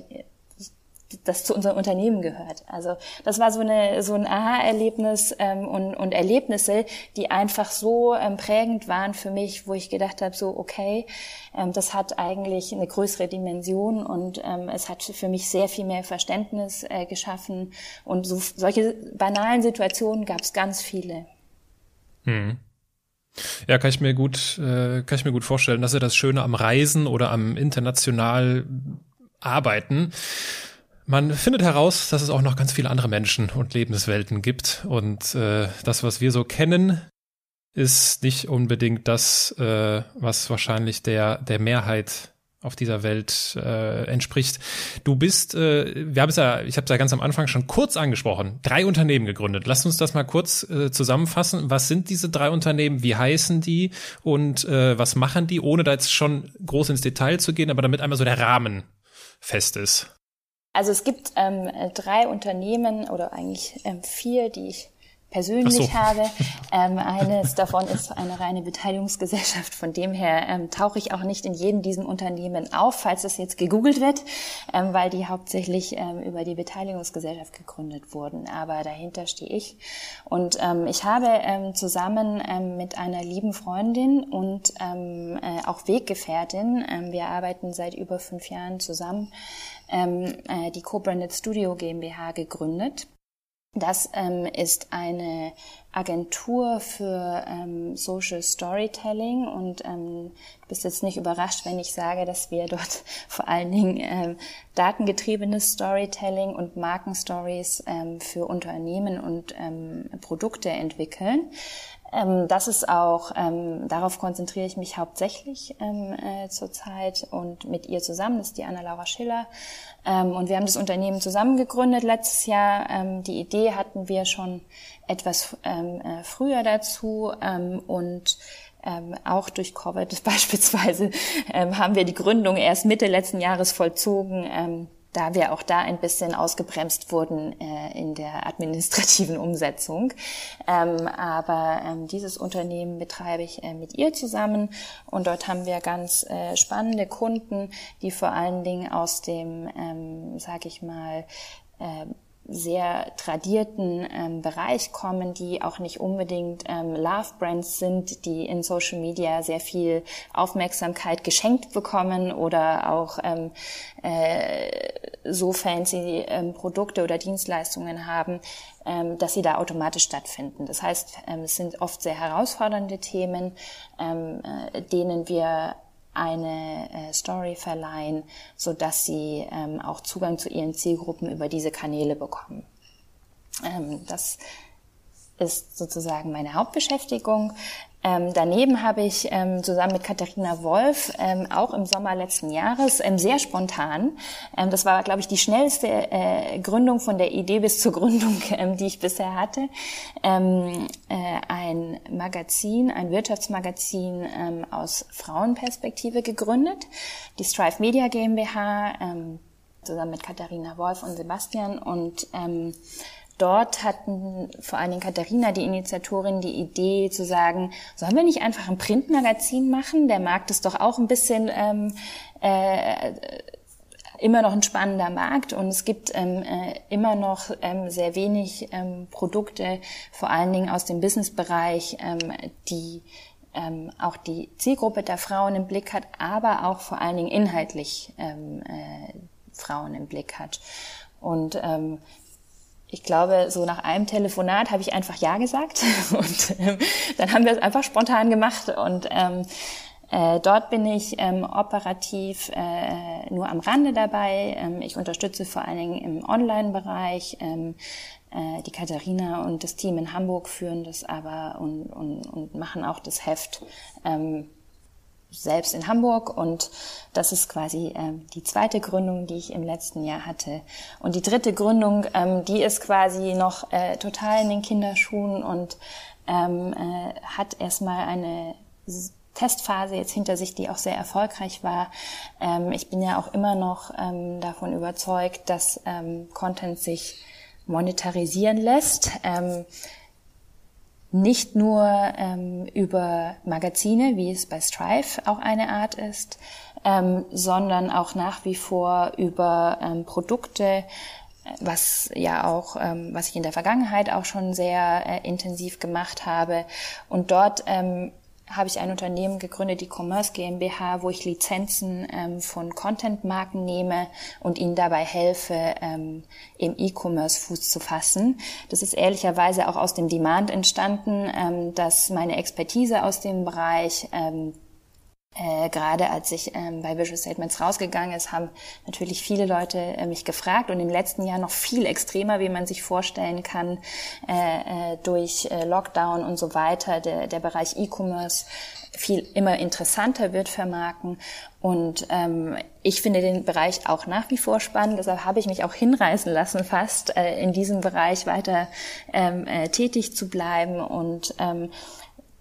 das zu unserem Unternehmen gehört. Also das war so eine so ein Aha-Erlebnis ähm, und, und Erlebnisse, die einfach so ähm, prägend waren für mich, wo ich gedacht habe, so okay, ähm, das hat eigentlich eine größere Dimension und ähm, es hat für mich sehr viel mehr Verständnis äh, geschaffen und so solche banalen Situationen gab es ganz viele. Hm. Ja, kann ich mir gut, äh, kann ich mir gut vorstellen. Das ist ja das Schöne am Reisen oder am international Arbeiten man findet heraus, dass es auch noch ganz viele andere Menschen und Lebenswelten gibt. Und äh, das, was wir so kennen, ist nicht unbedingt das, äh, was wahrscheinlich der, der Mehrheit auf dieser Welt äh, entspricht. Du bist, äh, wir haben es ja, ich habe es ja ganz am Anfang schon kurz angesprochen, drei Unternehmen gegründet. Lass uns das mal kurz äh, zusammenfassen. Was sind diese drei Unternehmen? Wie heißen die und äh, was machen die, ohne da jetzt schon groß ins Detail zu gehen, aber damit einmal so der Rahmen fest ist. Also es gibt ähm, drei Unternehmen oder eigentlich ähm, vier, die ich persönlich so. habe. Ähm, eines davon ist eine reine Beteiligungsgesellschaft. Von dem her ähm, tauche ich auch nicht in jedem diesem Unternehmen auf, falls es jetzt gegoogelt wird, ähm, weil die hauptsächlich ähm, über die Beteiligungsgesellschaft gegründet wurden. Aber dahinter stehe ich. Und ähm, ich habe ähm, zusammen ähm, mit einer lieben Freundin und ähm, äh, auch Weggefährtin, ähm, wir arbeiten seit über fünf Jahren zusammen, ähm, äh, die Co-Branded Studio GmbH gegründet. Das ähm, ist eine Agentur für ähm, Social Storytelling und ähm, du bist jetzt nicht überrascht, wenn ich sage, dass wir dort vor allen Dingen ähm, datengetriebenes Storytelling und Markenstories ähm, für Unternehmen und ähm, Produkte entwickeln. Ähm, das ist auch, ähm, darauf konzentriere ich mich hauptsächlich ähm, äh, zurzeit und mit ihr zusammen, das ist die Anna-Laura Schiller. Ähm, und wir haben das Unternehmen zusammen gegründet letztes Jahr. Ähm, die Idee hatten wir schon etwas ähm, äh, früher dazu und ähm, auch durch Covid beispielsweise ähm, haben wir die Gründung erst Mitte letzten Jahres vollzogen. Ähm, da wir auch da ein bisschen ausgebremst wurden äh, in der administrativen Umsetzung. Ähm, aber ähm, dieses Unternehmen betreibe ich äh, mit ihr zusammen und dort haben wir ganz äh, spannende Kunden, die vor allen Dingen aus dem, ähm, sage ich mal, äh, sehr tradierten ähm, Bereich kommen, die auch nicht unbedingt ähm, Love Brands sind, die in Social Media sehr viel Aufmerksamkeit geschenkt bekommen oder auch ähm, äh, so fancy ähm, Produkte oder Dienstleistungen haben, ähm, dass sie da automatisch stattfinden. Das heißt, ähm, es sind oft sehr herausfordernde Themen, ähm, äh, denen wir eine äh, Story verleihen, so dass sie ähm, auch Zugang zu ihren Zielgruppen über diese Kanäle bekommen. Ähm, das ist sozusagen meine Hauptbeschäftigung. Ähm, daneben habe ich ähm, zusammen mit Katharina Wolf ähm, auch im Sommer letzten Jahres ähm, sehr spontan, ähm, das war, glaube ich, die schnellste äh, Gründung von der Idee bis zur Gründung, ähm, die ich bisher hatte, äh, ein Magazin, ein Wirtschaftsmagazin aus Frauenperspektive gegründet, die Strive Media GmbH, zusammen mit Katharina Wolf und Sebastian. Und dort hatten vor allen Dingen Katharina, die Initiatorin, die Idee zu sagen, sollen wir nicht einfach ein Printmagazin machen? Der Markt ist doch auch ein bisschen ähm, äh, immer noch ein spannender Markt und es gibt ähm, äh, immer noch ähm, sehr wenig ähm, Produkte, vor allen Dingen aus dem Businessbereich, ähm, die ähm, auch die Zielgruppe der Frauen im Blick hat, aber auch vor allen Dingen inhaltlich ähm, äh, Frauen im Blick hat. Und ähm, ich glaube, so nach einem Telefonat habe ich einfach Ja gesagt und ähm, dann haben wir es einfach spontan gemacht und ähm, äh, dort bin ich ähm, operativ äh, nur am Rande dabei. Ähm, ich unterstütze vor allen Dingen im Online-Bereich. Ähm, äh, die Katharina und das Team in Hamburg führen das aber und, und, und machen auch das Heft. Ähm, selbst in Hamburg und das ist quasi ähm, die zweite Gründung, die ich im letzten Jahr hatte. Und die dritte Gründung, ähm, die ist quasi noch äh, total in den Kinderschuhen und ähm, äh, hat erstmal eine Testphase jetzt hinter sich, die auch sehr erfolgreich war. Ähm, ich bin ja auch immer noch ähm, davon überzeugt, dass ähm, Content sich monetarisieren lässt. Ähm, nicht nur ähm, über Magazine, wie es bei Strive auch eine Art ist, ähm, sondern auch nach wie vor über ähm, Produkte, was ja auch, ähm, was ich in der Vergangenheit auch schon sehr äh, intensiv gemacht habe. Und dort ähm, habe ich ein Unternehmen gegründet, die Commerce GmbH, wo ich Lizenzen ähm, von Content-Marken nehme und ihnen dabei helfe, ähm, im E-Commerce Fuß zu fassen. Das ist ehrlicherweise auch aus dem Demand entstanden, ähm, dass meine Expertise aus dem Bereich ähm, äh, gerade als ich ähm, bei Visual Statements rausgegangen ist, haben natürlich viele Leute äh, mich gefragt und im letzten Jahr noch viel extremer, wie man sich vorstellen kann, äh, äh, durch äh, Lockdown und so weiter, der, der Bereich E-Commerce viel immer interessanter wird für Marken. Und ähm, ich finde den Bereich auch nach wie vor spannend. Deshalb habe ich mich auch hinreißen lassen, fast äh, in diesem Bereich weiter ähm, äh, tätig zu bleiben und ähm,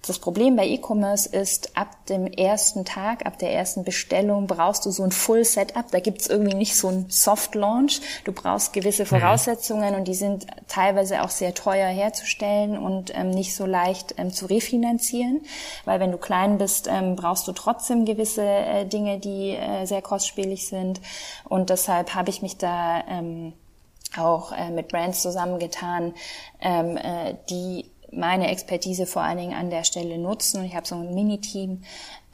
das Problem bei E-Commerce ist, ab dem ersten Tag, ab der ersten Bestellung brauchst du so ein Full Setup. Da gibt's irgendwie nicht so ein Soft Launch. Du brauchst gewisse mhm. Voraussetzungen und die sind teilweise auch sehr teuer herzustellen und ähm, nicht so leicht ähm, zu refinanzieren. Weil wenn du klein bist, ähm, brauchst du trotzdem gewisse äh, Dinge, die äh, sehr kostspielig sind. Und deshalb habe ich mich da ähm, auch äh, mit Brands zusammengetan, ähm, äh, die meine Expertise vor allen Dingen an der Stelle nutzen. Ich habe so ein Mini-Team,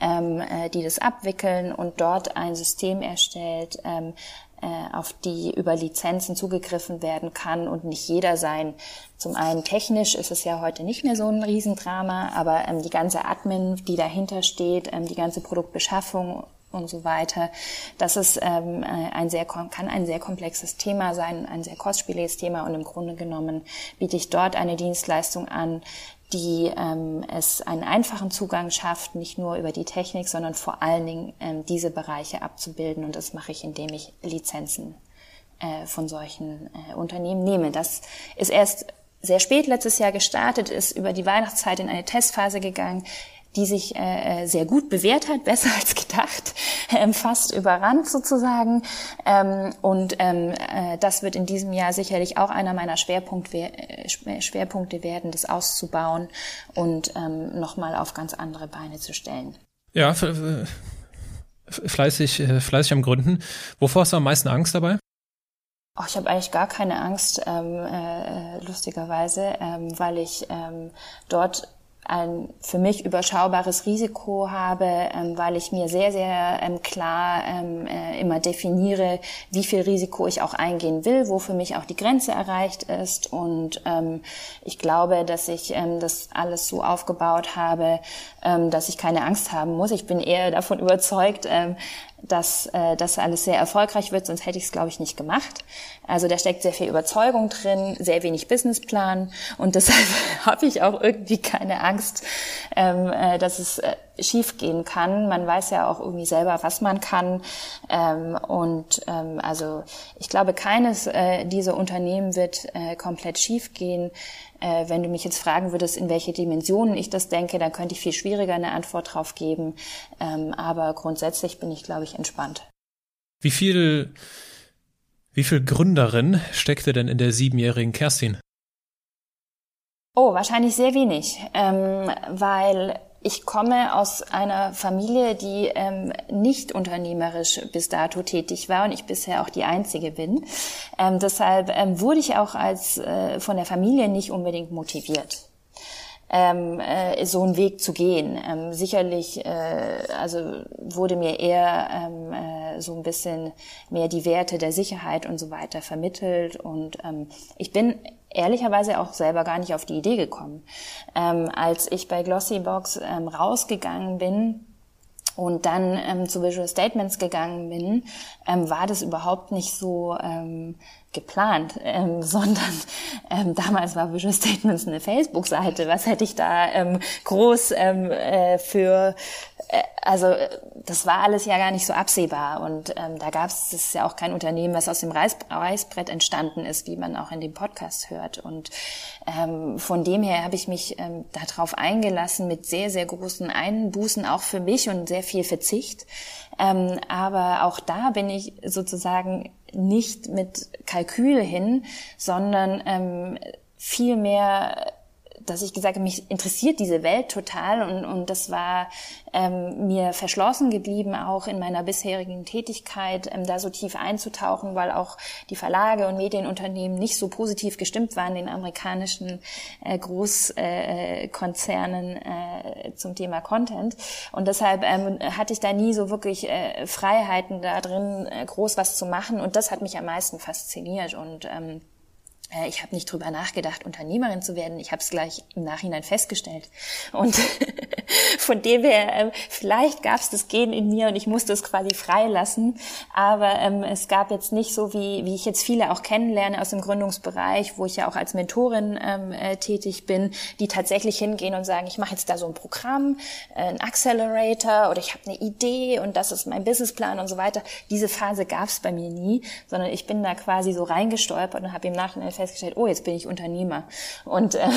ähm, äh, die das abwickeln und dort ein System erstellt, ähm, äh, auf die über Lizenzen zugegriffen werden kann und nicht jeder sein. Zum einen technisch ist es ja heute nicht mehr so ein Riesendrama, aber ähm, die ganze Admin, die dahinter steht, ähm, die ganze Produktbeschaffung und so weiter. Das ist ähm, ein sehr kann ein sehr komplexes Thema sein, ein sehr kostspieliges Thema und im Grunde genommen biete ich dort eine Dienstleistung an, die ähm, es einen einfachen Zugang schafft, nicht nur über die Technik, sondern vor allen Dingen ähm, diese Bereiche abzubilden. Und das mache ich, indem ich Lizenzen äh, von solchen äh, Unternehmen nehme. Das ist erst sehr spät letztes Jahr gestartet, ist über die Weihnachtszeit in eine Testphase gegangen die sich äh, äh sehr gut bewährt hat, besser als gedacht, ähm, fast überrannt sozusagen. Ähm, und ähm, äh, das wird in diesem Jahr sicherlich auch einer meiner Schwerpunkt äh, Schwerpunkte werden, das auszubauen und ähm, nochmal auf ganz andere Beine zu stellen. Ja, fleißig, äh, fleißig am Gründen. Wovor hast du am meisten Angst dabei? Oh, ich habe eigentlich gar keine Angst, ähm, äh, lustigerweise, ähm, weil ich ähm, dort ein für mich überschaubares Risiko habe, ähm, weil ich mir sehr, sehr ähm, klar ähm, äh, immer definiere, wie viel Risiko ich auch eingehen will, wo für mich auch die Grenze erreicht ist. Und ähm, ich glaube, dass ich ähm, das alles so aufgebaut habe, ähm, dass ich keine Angst haben muss. Ich bin eher davon überzeugt, dass äh, das alles sehr erfolgreich wird, sonst hätte ich es, glaube ich, nicht gemacht. Also da steckt sehr viel Überzeugung drin, sehr wenig Businessplan und deshalb habe ich auch irgendwie keine Angst, ähm, äh, dass es äh, schief gehen kann. Man weiß ja auch irgendwie selber, was man kann. Ähm, und ähm, also ich glaube, keines äh, dieser Unternehmen wird äh, komplett schief gehen. Äh, wenn du mich jetzt fragen würdest, in welche Dimensionen ich das denke, dann könnte ich viel schwieriger eine Antwort drauf geben. Ähm, aber grundsätzlich bin ich, glaube ich, entspannt. Wie viel, wie viel Gründerin steckte denn in der siebenjährigen Kerstin? Oh, wahrscheinlich sehr wenig, ähm, weil ich komme aus einer Familie, die ähm, nicht unternehmerisch bis dato tätig war und ich bisher auch die einzige bin. Ähm, deshalb ähm, wurde ich auch als äh, von der Familie nicht unbedingt motiviert. Ähm, äh, so einen Weg zu gehen. Ähm, sicherlich, äh, also wurde mir eher ähm, äh, so ein bisschen mehr die Werte der Sicherheit und so weiter vermittelt und ähm, ich bin ehrlicherweise auch selber gar nicht auf die Idee gekommen. Ähm, als ich bei Glossybox ähm, rausgegangen bin, und dann ähm, zu Visual Statements gegangen bin, ähm, war das überhaupt nicht so ähm, geplant, ähm, sondern ähm, damals war Visual Statements eine Facebook-Seite. Was hätte ich da ähm, groß ähm, äh, für äh, also das war alles ja gar nicht so absehbar. Und ähm, da gab es, das ist ja auch kein Unternehmen, was aus dem Reiß, Reißbrett entstanden ist, wie man auch in dem Podcast hört. Und ähm, von dem her habe ich mich ähm, darauf eingelassen mit sehr, sehr großen Einbußen auch für mich und sehr viel Verzicht, ähm, aber auch da bin ich sozusagen nicht mit Kalkül hin, sondern ähm, viel mehr dass ich gesagt habe, mich interessiert diese Welt total und, und das war ähm, mir verschlossen geblieben, auch in meiner bisherigen Tätigkeit, ähm, da so tief einzutauchen, weil auch die Verlage und Medienunternehmen nicht so positiv gestimmt waren, den amerikanischen äh, Großkonzernen äh, äh, zum Thema Content. Und deshalb ähm, hatte ich da nie so wirklich äh, Freiheiten da drin, äh, groß was zu machen und das hat mich am meisten fasziniert und ähm, äh, ich habe nicht drüber nachgedacht, Unternehmerin zu werden. Ich habe es gleich im Nachhinein festgestellt. Und von dem her, ähm, vielleicht gab es das Gen in mir und ich musste es quasi freilassen. Aber ähm, es gab jetzt nicht so, wie, wie ich jetzt viele auch kennenlerne aus dem Gründungsbereich, wo ich ja auch als Mentorin ähm, äh, tätig bin, die tatsächlich hingehen und sagen, ich mache jetzt da so ein Programm, äh, ein Accelerator oder ich habe eine Idee und das ist mein Businessplan und so weiter. Diese Phase gab es bei mir nie, sondern ich bin da quasi so reingestolpert und habe im Nachhinein festgestellt, oh, jetzt bin ich Unternehmer. Und äh,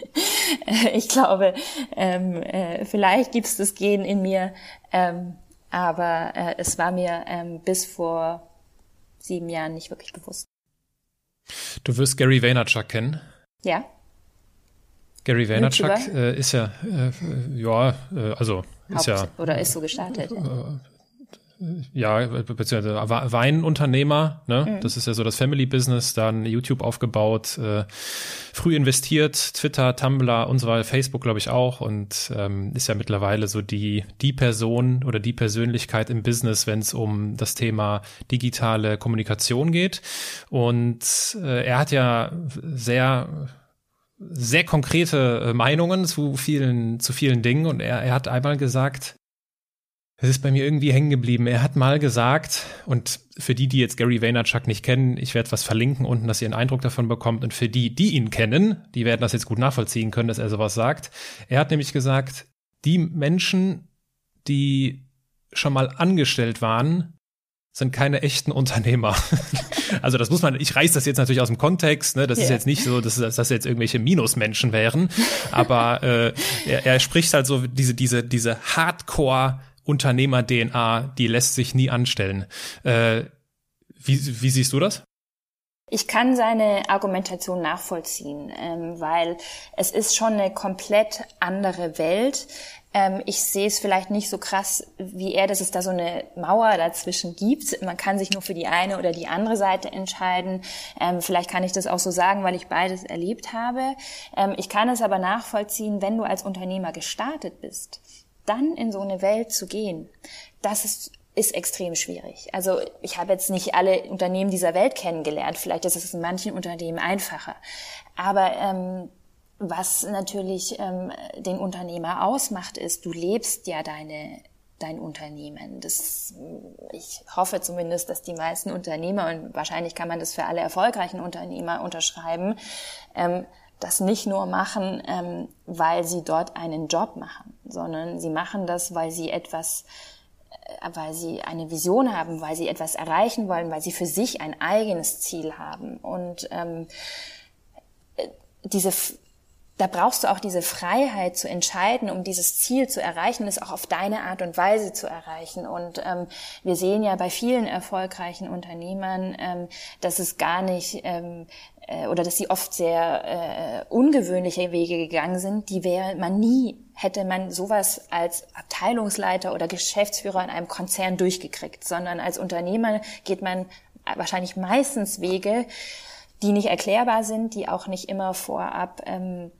ich glaube, ähm, äh, vielleicht gibt es das Gen in mir, ähm, aber äh, es war mir ähm, bis vor sieben Jahren nicht wirklich bewusst. Du wirst Gary Vaynerchuk kennen. Ja. Gary Vaynerchuk äh, ist ja, äh, ja, äh, also ist Haupt, ja. Oder ist so gestartet. Ja, beziehungsweise Weinunternehmer, ne? Mhm. Das ist ja so das Family Business, dann YouTube aufgebaut, äh, früh investiert, Twitter, Tumblr und so weiter, Facebook glaube ich auch und ähm, ist ja mittlerweile so die, die Person oder die Persönlichkeit im Business, wenn es um das Thema digitale Kommunikation geht. Und äh, er hat ja sehr sehr konkrete äh, Meinungen zu vielen, zu vielen Dingen und er, er hat einmal gesagt, Es ist bei mir irgendwie hängen geblieben. Er hat mal gesagt, und für die, die jetzt Gary Vaynerchuk nicht kennen, ich werde was verlinken unten, dass ihr einen Eindruck davon bekommt. Und für die, die ihn kennen, die werden das jetzt gut nachvollziehen können, dass er sowas sagt. Er hat nämlich gesagt, die Menschen, die schon mal angestellt waren, sind keine echten Unternehmer. also das muss man, ich reiß das jetzt natürlich aus dem Kontext, ne? das yeah. ist jetzt nicht so, dass, dass das jetzt irgendwelche Minusmenschen wären, aber äh, er, er spricht halt so diese, diese, diese Hardcore- Unternehmer-DNA, die lässt sich nie anstellen. Äh, wie, wie siehst du das? Ich kann seine Argumentation nachvollziehen, ähm, weil es ist schon eine komplett andere Welt. Ähm, ich sehe es vielleicht nicht so krass wie er, dass es da so eine Mauer dazwischen gibt. Man kann sich nur für die eine oder die andere Seite entscheiden. Ähm, vielleicht kann ich das auch so sagen, weil ich beides erlebt habe. Ähm, ich kann es aber nachvollziehen, wenn du als Unternehmer gestartet bist dann in so eine Welt zu gehen, das ist, ist extrem schwierig. Also ich habe jetzt nicht alle Unternehmen dieser Welt kennengelernt. Vielleicht ist es in manchen Unternehmen einfacher. Aber ähm, was natürlich ähm, den Unternehmer ausmacht, ist, du lebst ja deine dein Unternehmen. Das, ich hoffe zumindest, dass die meisten Unternehmer, und wahrscheinlich kann man das für alle erfolgreichen Unternehmer unterschreiben, ähm, das nicht nur machen, ähm, weil sie dort einen Job machen, sondern sie machen das, weil sie etwas, äh, weil sie eine Vision haben, weil sie etwas erreichen wollen, weil sie für sich ein eigenes Ziel haben. Und ähm, äh, diese da brauchst du auch diese Freiheit zu entscheiden, um dieses Ziel zu erreichen, es auch auf deine Art und Weise zu erreichen. Und ähm, wir sehen ja bei vielen erfolgreichen Unternehmern, ähm, dass es gar nicht ähm, äh, oder dass sie oft sehr äh, ungewöhnliche Wege gegangen sind, die wäre man nie hätte man sowas als Abteilungsleiter oder Geschäftsführer in einem Konzern durchgekriegt, sondern als Unternehmer geht man wahrscheinlich meistens Wege, die nicht erklärbar sind, die auch nicht immer vorab ähm,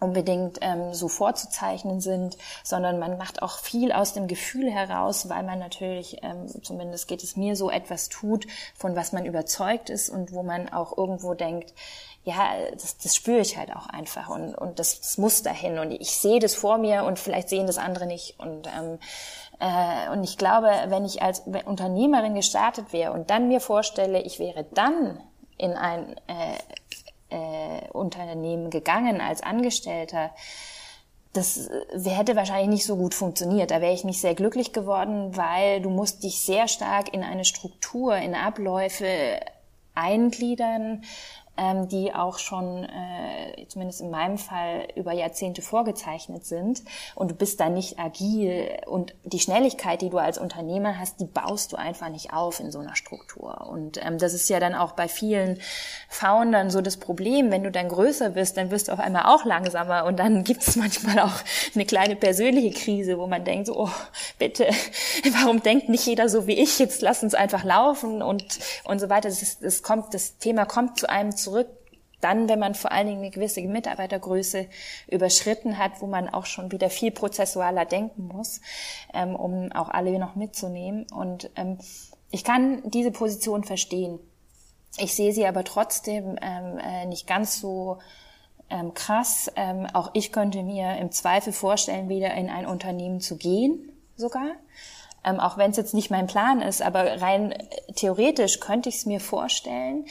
unbedingt ähm, so vorzuzeichnen sind, sondern man macht auch viel aus dem Gefühl heraus, weil man natürlich, ähm, zumindest geht es mir so, etwas tut, von was man überzeugt ist und wo man auch irgendwo denkt, ja, das, das spüre ich halt auch einfach und, und das, das muss dahin und ich sehe das vor mir und vielleicht sehen das andere nicht und ähm, äh, und ich glaube, wenn ich als Unternehmerin gestartet wäre und dann mir vorstelle, ich wäre dann in ein äh, äh, Unternehmen gegangen als Angestellter, das äh, hätte wahrscheinlich nicht so gut funktioniert. Da wäre ich nicht sehr glücklich geworden, weil du musst dich sehr stark in eine Struktur, in Abläufe eingliedern, ähm, die auch schon, äh, zumindest in meinem Fall, über Jahrzehnte vorgezeichnet sind. Und du bist da nicht agil. Und die Schnelligkeit, die du als Unternehmer hast, die baust du einfach nicht auf in so einer Struktur. Und ähm, das ist ja dann auch bei vielen Foundern so das Problem. Wenn du dann größer bist, dann wirst du auf einmal auch langsamer. Und dann gibt es manchmal auch eine kleine persönliche Krise, wo man denkt, so, oh, bitte, warum denkt nicht jeder so wie ich? Jetzt lass uns einfach laufen und, und so weiter. Das, kommt, das Thema kommt zu einem zurück zurück. Dann, wenn man vor allen Dingen eine gewisse Mitarbeitergröße überschritten hat, wo man auch schon wieder viel prozessualer denken muss, ähm, um auch alle noch mitzunehmen. Und ähm, ich kann diese Position verstehen. Ich sehe sie aber trotzdem ähm, äh, nicht ganz so ähm, krass. Ähm, auch ich könnte mir im Zweifel vorstellen, wieder in ein Unternehmen zu gehen, sogar. Ähm, auch wenn es jetzt nicht mein Plan ist, aber rein theoretisch könnte ich es mir vorstellen,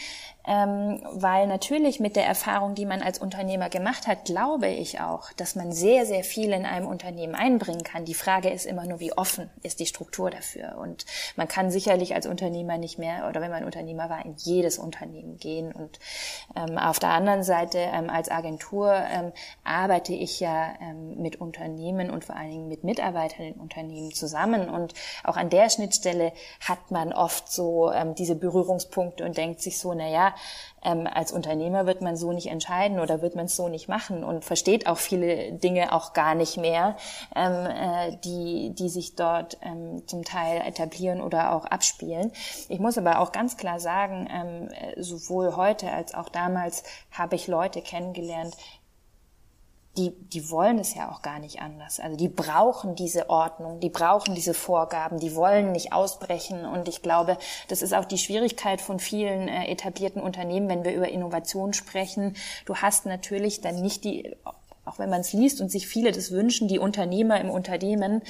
ähm, weil natürlich mit der Erfahrung, die man als Unternehmer gemacht hat, glaube ich auch, dass man sehr, sehr viel in einem Unternehmen einbringen kann. Die Frage ist immer nur, wie offen ist die Struktur dafür. Und man kann sicherlich als Unternehmer nicht mehr, oder wenn man Unternehmer war, in jedes Unternehmen gehen. Und ähm, auf der anderen Seite ähm, als Agentur ähm, arbeite ich ja ähm, mit Unternehmen und vor allen Dingen mit Mitarbeitern in Unternehmen zusammen. Und auch an der Schnittstelle hat man oft so ähm, diese Berührungspunkte und denkt sich so, na ja, ähm, als Unternehmer wird man so nicht entscheiden oder wird man es so nicht machen und versteht auch viele Dinge auch gar nicht mehr, ähm, äh, die, die sich dort ähm, zum Teil etablieren oder auch abspielen. Ich muss aber auch ganz klar sagen, ähm, sowohl heute als auch damals habe ich Leute kennengelernt, die, die wollen es ja auch gar nicht anders. Also die brauchen diese Ordnung, die brauchen diese Vorgaben, die wollen nicht ausbrechen. Und ich glaube, das ist auch die Schwierigkeit von vielen äh, etablierten Unternehmen, wenn wir über Innovation sprechen. Du hast natürlich dann nicht die, auch wenn man es liest und sich viele das wünschen, die Unternehmer im Unternehmen,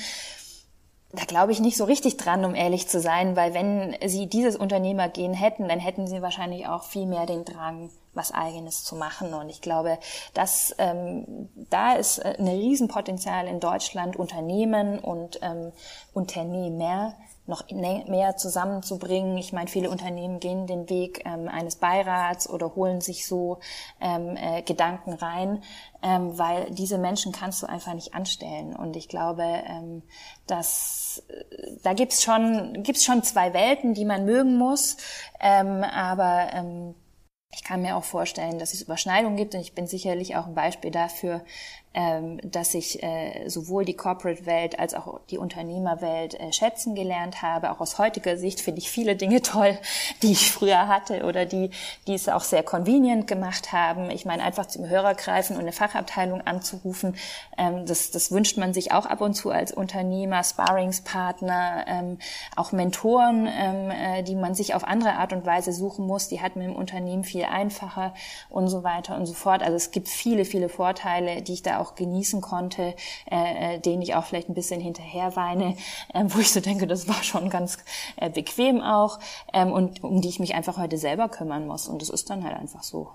da glaube ich nicht so richtig dran, um ehrlich zu sein, weil wenn sie dieses Unternehmergehen hätten, dann hätten sie wahrscheinlich auch viel mehr den Drang, was Eigenes zu machen. Und ich glaube, dass ähm, da ist äh, ein Riesenpotenzial in Deutschland, Unternehmen und ähm, Unternehmer noch mehr zusammenzubringen. Ich meine, viele Unternehmen gehen den Weg ähm, eines Beirats oder holen sich so ähm, äh, Gedanken rein, ähm, weil diese Menschen kannst du einfach nicht anstellen. Und ich glaube, ähm, dass äh, da gibt's schon gibt's schon zwei Welten, die man mögen muss, ähm, aber ähm, ich kann mir auch vorstellen, dass es Überschneidungen gibt und ich bin sicherlich auch ein Beispiel dafür, dass ich äh, sowohl die Corporate-Welt als auch die Unternehmerwelt äh, schätzen gelernt habe. Auch aus heutiger Sicht finde ich viele Dinge toll, die ich früher hatte oder die, die es auch sehr convenient gemacht haben. Ich meine, einfach zum Hörer greifen und eine Fachabteilung anzurufen, ähm, das, das wünscht man sich auch ab und zu als Unternehmer, Sparringspartner, ähm, auch Mentoren, ähm, äh, die man sich auf andere Art und Weise suchen muss. Die hat man im Unternehmen viel einfacher und so weiter und so fort. Also es gibt viele, viele Vorteile, die ich da auch genießen konnte, äh, äh, denen ich auch vielleicht ein bisschen hinterher weine, äh, wo ich so denke, das war schon ganz äh, bequem auch ähm, und um die ich mich einfach heute selber kümmern muss. Und das ist dann halt einfach so.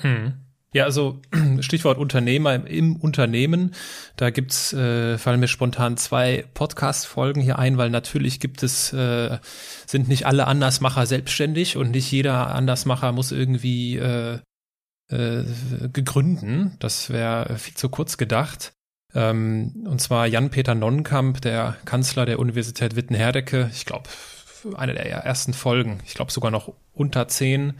Hm. Ja, also Stichwort Unternehmer im, im Unternehmen. Da gibt's, äh, fallen mir spontan zwei Podcast-Folgen hier ein, weil natürlich gibt es, äh, sind nicht alle Andersmacher selbstständig und nicht jeder Andersmacher muss irgendwie äh, äh, gegründen. Das wäre viel zu kurz gedacht. Ähm, und zwar Jan-Peter Nonnenkamp, der Kanzler der Universität Witten-Herdecke, ich glaube, eine der ersten Folgen, ich glaube sogar noch unter 10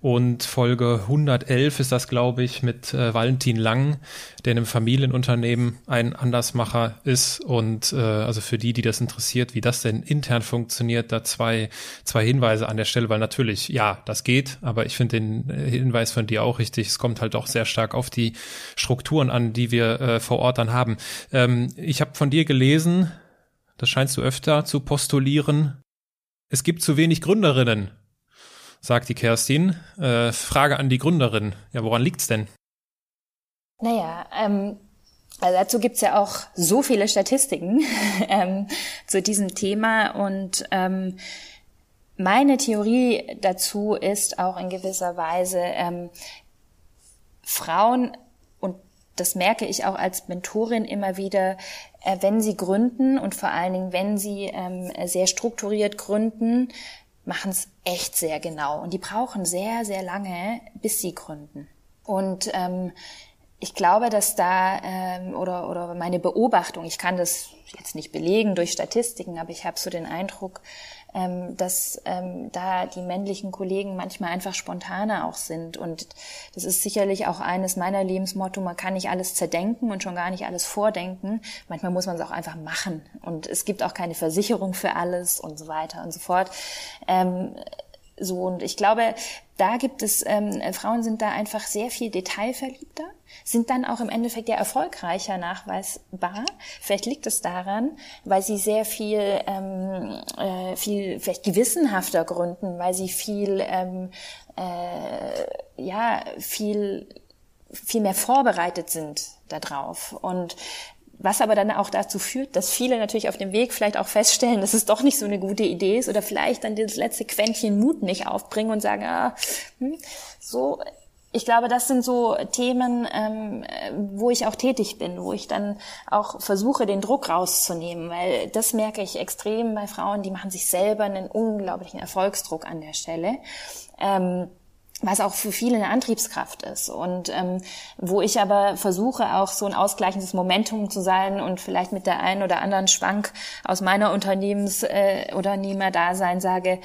und Folge 111 ist das, glaube ich, mit äh, Valentin Lang, der in einem Familienunternehmen ein Andersmacher ist. Und äh, also für die, die das interessiert, wie das denn intern funktioniert, da zwei, zwei Hinweise an der Stelle, weil natürlich, ja, das geht, aber ich finde den äh, Hinweis von dir auch richtig, es kommt halt auch sehr stark auf die Strukturen an, die wir äh, vor Ort dann haben. Ähm, ich habe von dir gelesen, das scheinst du öfter zu postulieren, es gibt zu wenig Gründerinnen, sagt die Kerstin. Äh, Frage an die Gründerin. Ja, woran liegt's denn? Naja, ähm, also dazu gibt's ja auch so viele Statistiken ähm, zu diesem Thema und ähm, meine Theorie dazu ist auch in gewisser Weise, ähm, Frauen, das merke ich auch als Mentorin immer wieder, äh, wenn sie gründen und vor allen Dingen, wenn sie ähm, sehr strukturiert gründen, machen es echt sehr genau. Und die brauchen sehr, sehr lange, bis sie gründen. Und ähm, ich glaube, dass da ähm, oder oder meine Beobachtung, ich kann das jetzt nicht belegen durch Statistiken, aber ich habe so den Eindruck, ähm, dass ähm, da die männlichen Kollegen manchmal einfach spontaner auch sind. Und das ist sicherlich auch eines meiner Lebensmotto, man kann nicht alles zerdenken und schon gar nicht alles vordenken. Manchmal muss man es auch einfach machen. Und es gibt auch keine Versicherung für alles und so weiter und so fort. Ähm, so, und ich glaube, da gibt es, ähm, Frauen sind da einfach sehr viel detailverliebter, sind dann auch im Endeffekt ja erfolgreicher nachweisbar. Vielleicht liegt es daran, weil sie sehr viel, ähm, äh, viel vielleicht gewissenhafter gründen, weil sie viel, ähm, äh, ja, viel viel mehr vorbereitet sind darauf. Und was aber dann auch dazu führt, dass viele natürlich auf dem Weg vielleicht auch feststellen, dass es doch nicht so eine gute Idee ist oder vielleicht dann das letzte Quäntchen Mut nicht aufbringen und sagen, ah, hm, so. Ich glaube, das sind so Themen, ähm, wo ich auch tätig bin, wo ich dann auch versuche, den Druck rauszunehmen, weil das merke ich extrem bei Frauen, die machen sich selber einen unglaublichen Erfolgsdruck an der Stelle. Ähm, was auch für viele eine Antriebskraft ist. Und ähm, wo ich aber versuche auch so ein ausgleichendes Momentum zu sein und vielleicht mit der einen oder anderen Schwank aus meiner Unternehmens- äh, Unternehmerdasein sage,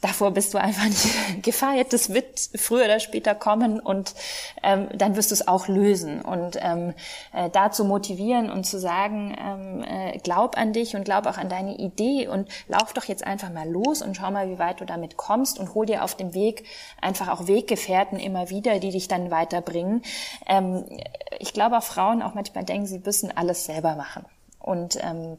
davor bist du einfach nicht gefeiert. Das wird früher oder später kommen und ähm, dann wirst du es auch lösen. Und ähm, äh, da zu motivieren und zu sagen, ähm, äh, glaub an dich und glaub auch an deine Idee und lauf doch jetzt einfach mal los und schau mal, wie weit du damit kommst und hol dir auf dem Weg einfach auch Weggefährten immer wieder, die dich dann weiterbringen. Ähm, ich glaube auch Frauen auch manchmal denken, sie müssen alles selber machen. Und ähm,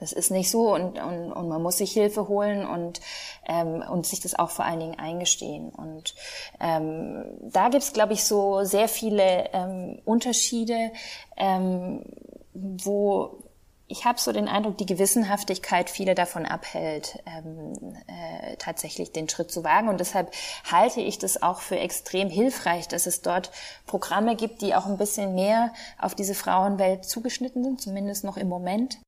das ist nicht so und, und, und man muss sich Hilfe holen und, ähm, und sich das auch vor allen Dingen eingestehen. Und ähm, da gibt's, glaube ich, so sehr viele ähm, Unterschiede, ähm, wo ich habe so den Eindruck, die Gewissenhaftigkeit viele davon abhält, ähm, äh, tatsächlich den Schritt zu wagen. Und deshalb halte ich das auch für extrem hilfreich, dass es dort Programme gibt, die auch ein bisschen mehr auf diese Frauenwelt zugeschnitten sind, zumindest noch im Moment.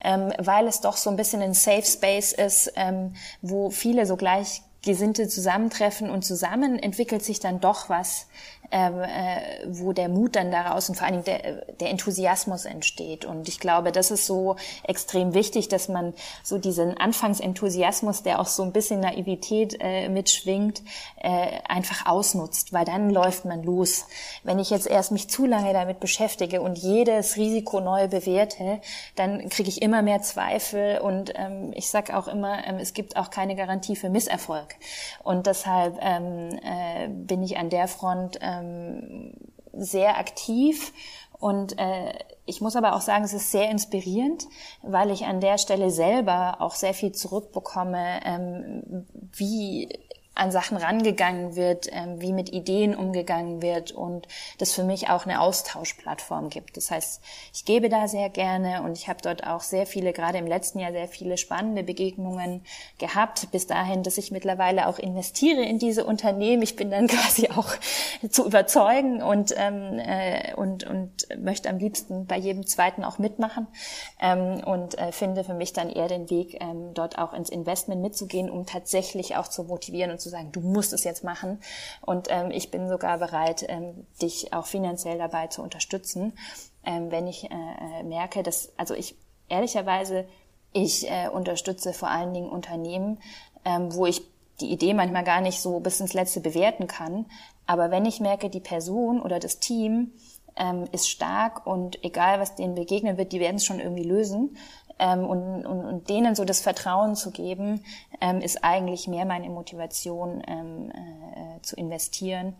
Ähm, weil es doch so ein bisschen ein Safe Space ist, ähm, wo viele so Gleichgesinnte zusammentreffen und zusammen entwickelt sich dann doch was, ähm, äh, wo der Mut dann daraus und vor allen Dingen der, der Enthusiasmus entsteht. Und ich glaube, das ist so extrem wichtig, dass man so diesen Anfangsenthusiasmus, der auch so ein bisschen Naivität äh, mitschwingt, äh, einfach ausnutzt, weil dann läuft man los. Wenn ich jetzt erst mich zu lange damit beschäftige und jedes Risiko neu bewerte, dann kriege ich immer mehr Zweifel und ähm, ich sage auch immer, ähm, es gibt auch keine Garantie für Misserfolg. Und deshalb ähm, äh, bin ich an der Front äh, ähm, sehr aktiv. Und äh, ich muss aber auch sagen, es ist sehr inspirierend, weil ich an der Stelle selber auch sehr viel zurückbekomme, ähm, wie an Sachen rangegangen wird, ähm, wie mit Ideen umgegangen wird und das für mich auch eine Austauschplattform gibt. Das heißt, ich gebe da sehr gerne und ich habe dort auch sehr viele, gerade im letzten Jahr sehr viele spannende Begegnungen gehabt, bis dahin, dass ich mittlerweile auch investiere in diese Unternehmen. Ich bin dann quasi auch zu überzeugen und, ähm, äh, und, und möchte am liebsten bei jedem zweiten auch mitmachen ähm, und äh, finde für mich dann eher den Weg, ähm, dort auch ins Investment mitzugehen, um tatsächlich auch zu motivieren und zu sagen, du musst es jetzt machen. Und ähm, ich bin sogar bereit, ähm, dich auch finanziell dabei zu unterstützen, ähm, wenn ich äh, äh, merke, dass, also ich ehrlicherweise, ich äh, unterstütze vor allen Dingen Unternehmen, ähm, wo ich die Idee manchmal gar nicht so bis ins Letzte bewerten kann. Aber wenn ich merke, die Person oder das Team ähm, ist stark und egal, was denen begegnen wird, die werden es schon irgendwie lösen, ähm, und, und, und denen so das Vertrauen zu geben, ähm, ist eigentlich mehr meine Motivation ähm, äh, zu investieren,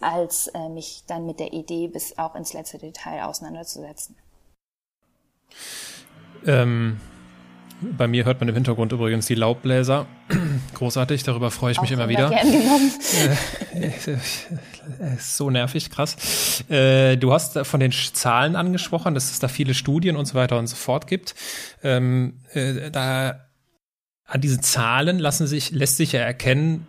als äh, mich dann mit der Idee bis auch ins letzte Detail auseinanderzusetzen. Ähm, bei mir hört man im Hintergrund übrigens die Laubbläser. Großartig, darüber freue ich Auch mich immer wieder. Äh, so nervig, krass. Äh, du hast von den Zahlen angesprochen, dass es da viele Studien und so weiter und so fort gibt. Ähm, äh, da an diesen Zahlen lassen sich, lässt sich ja erkennen,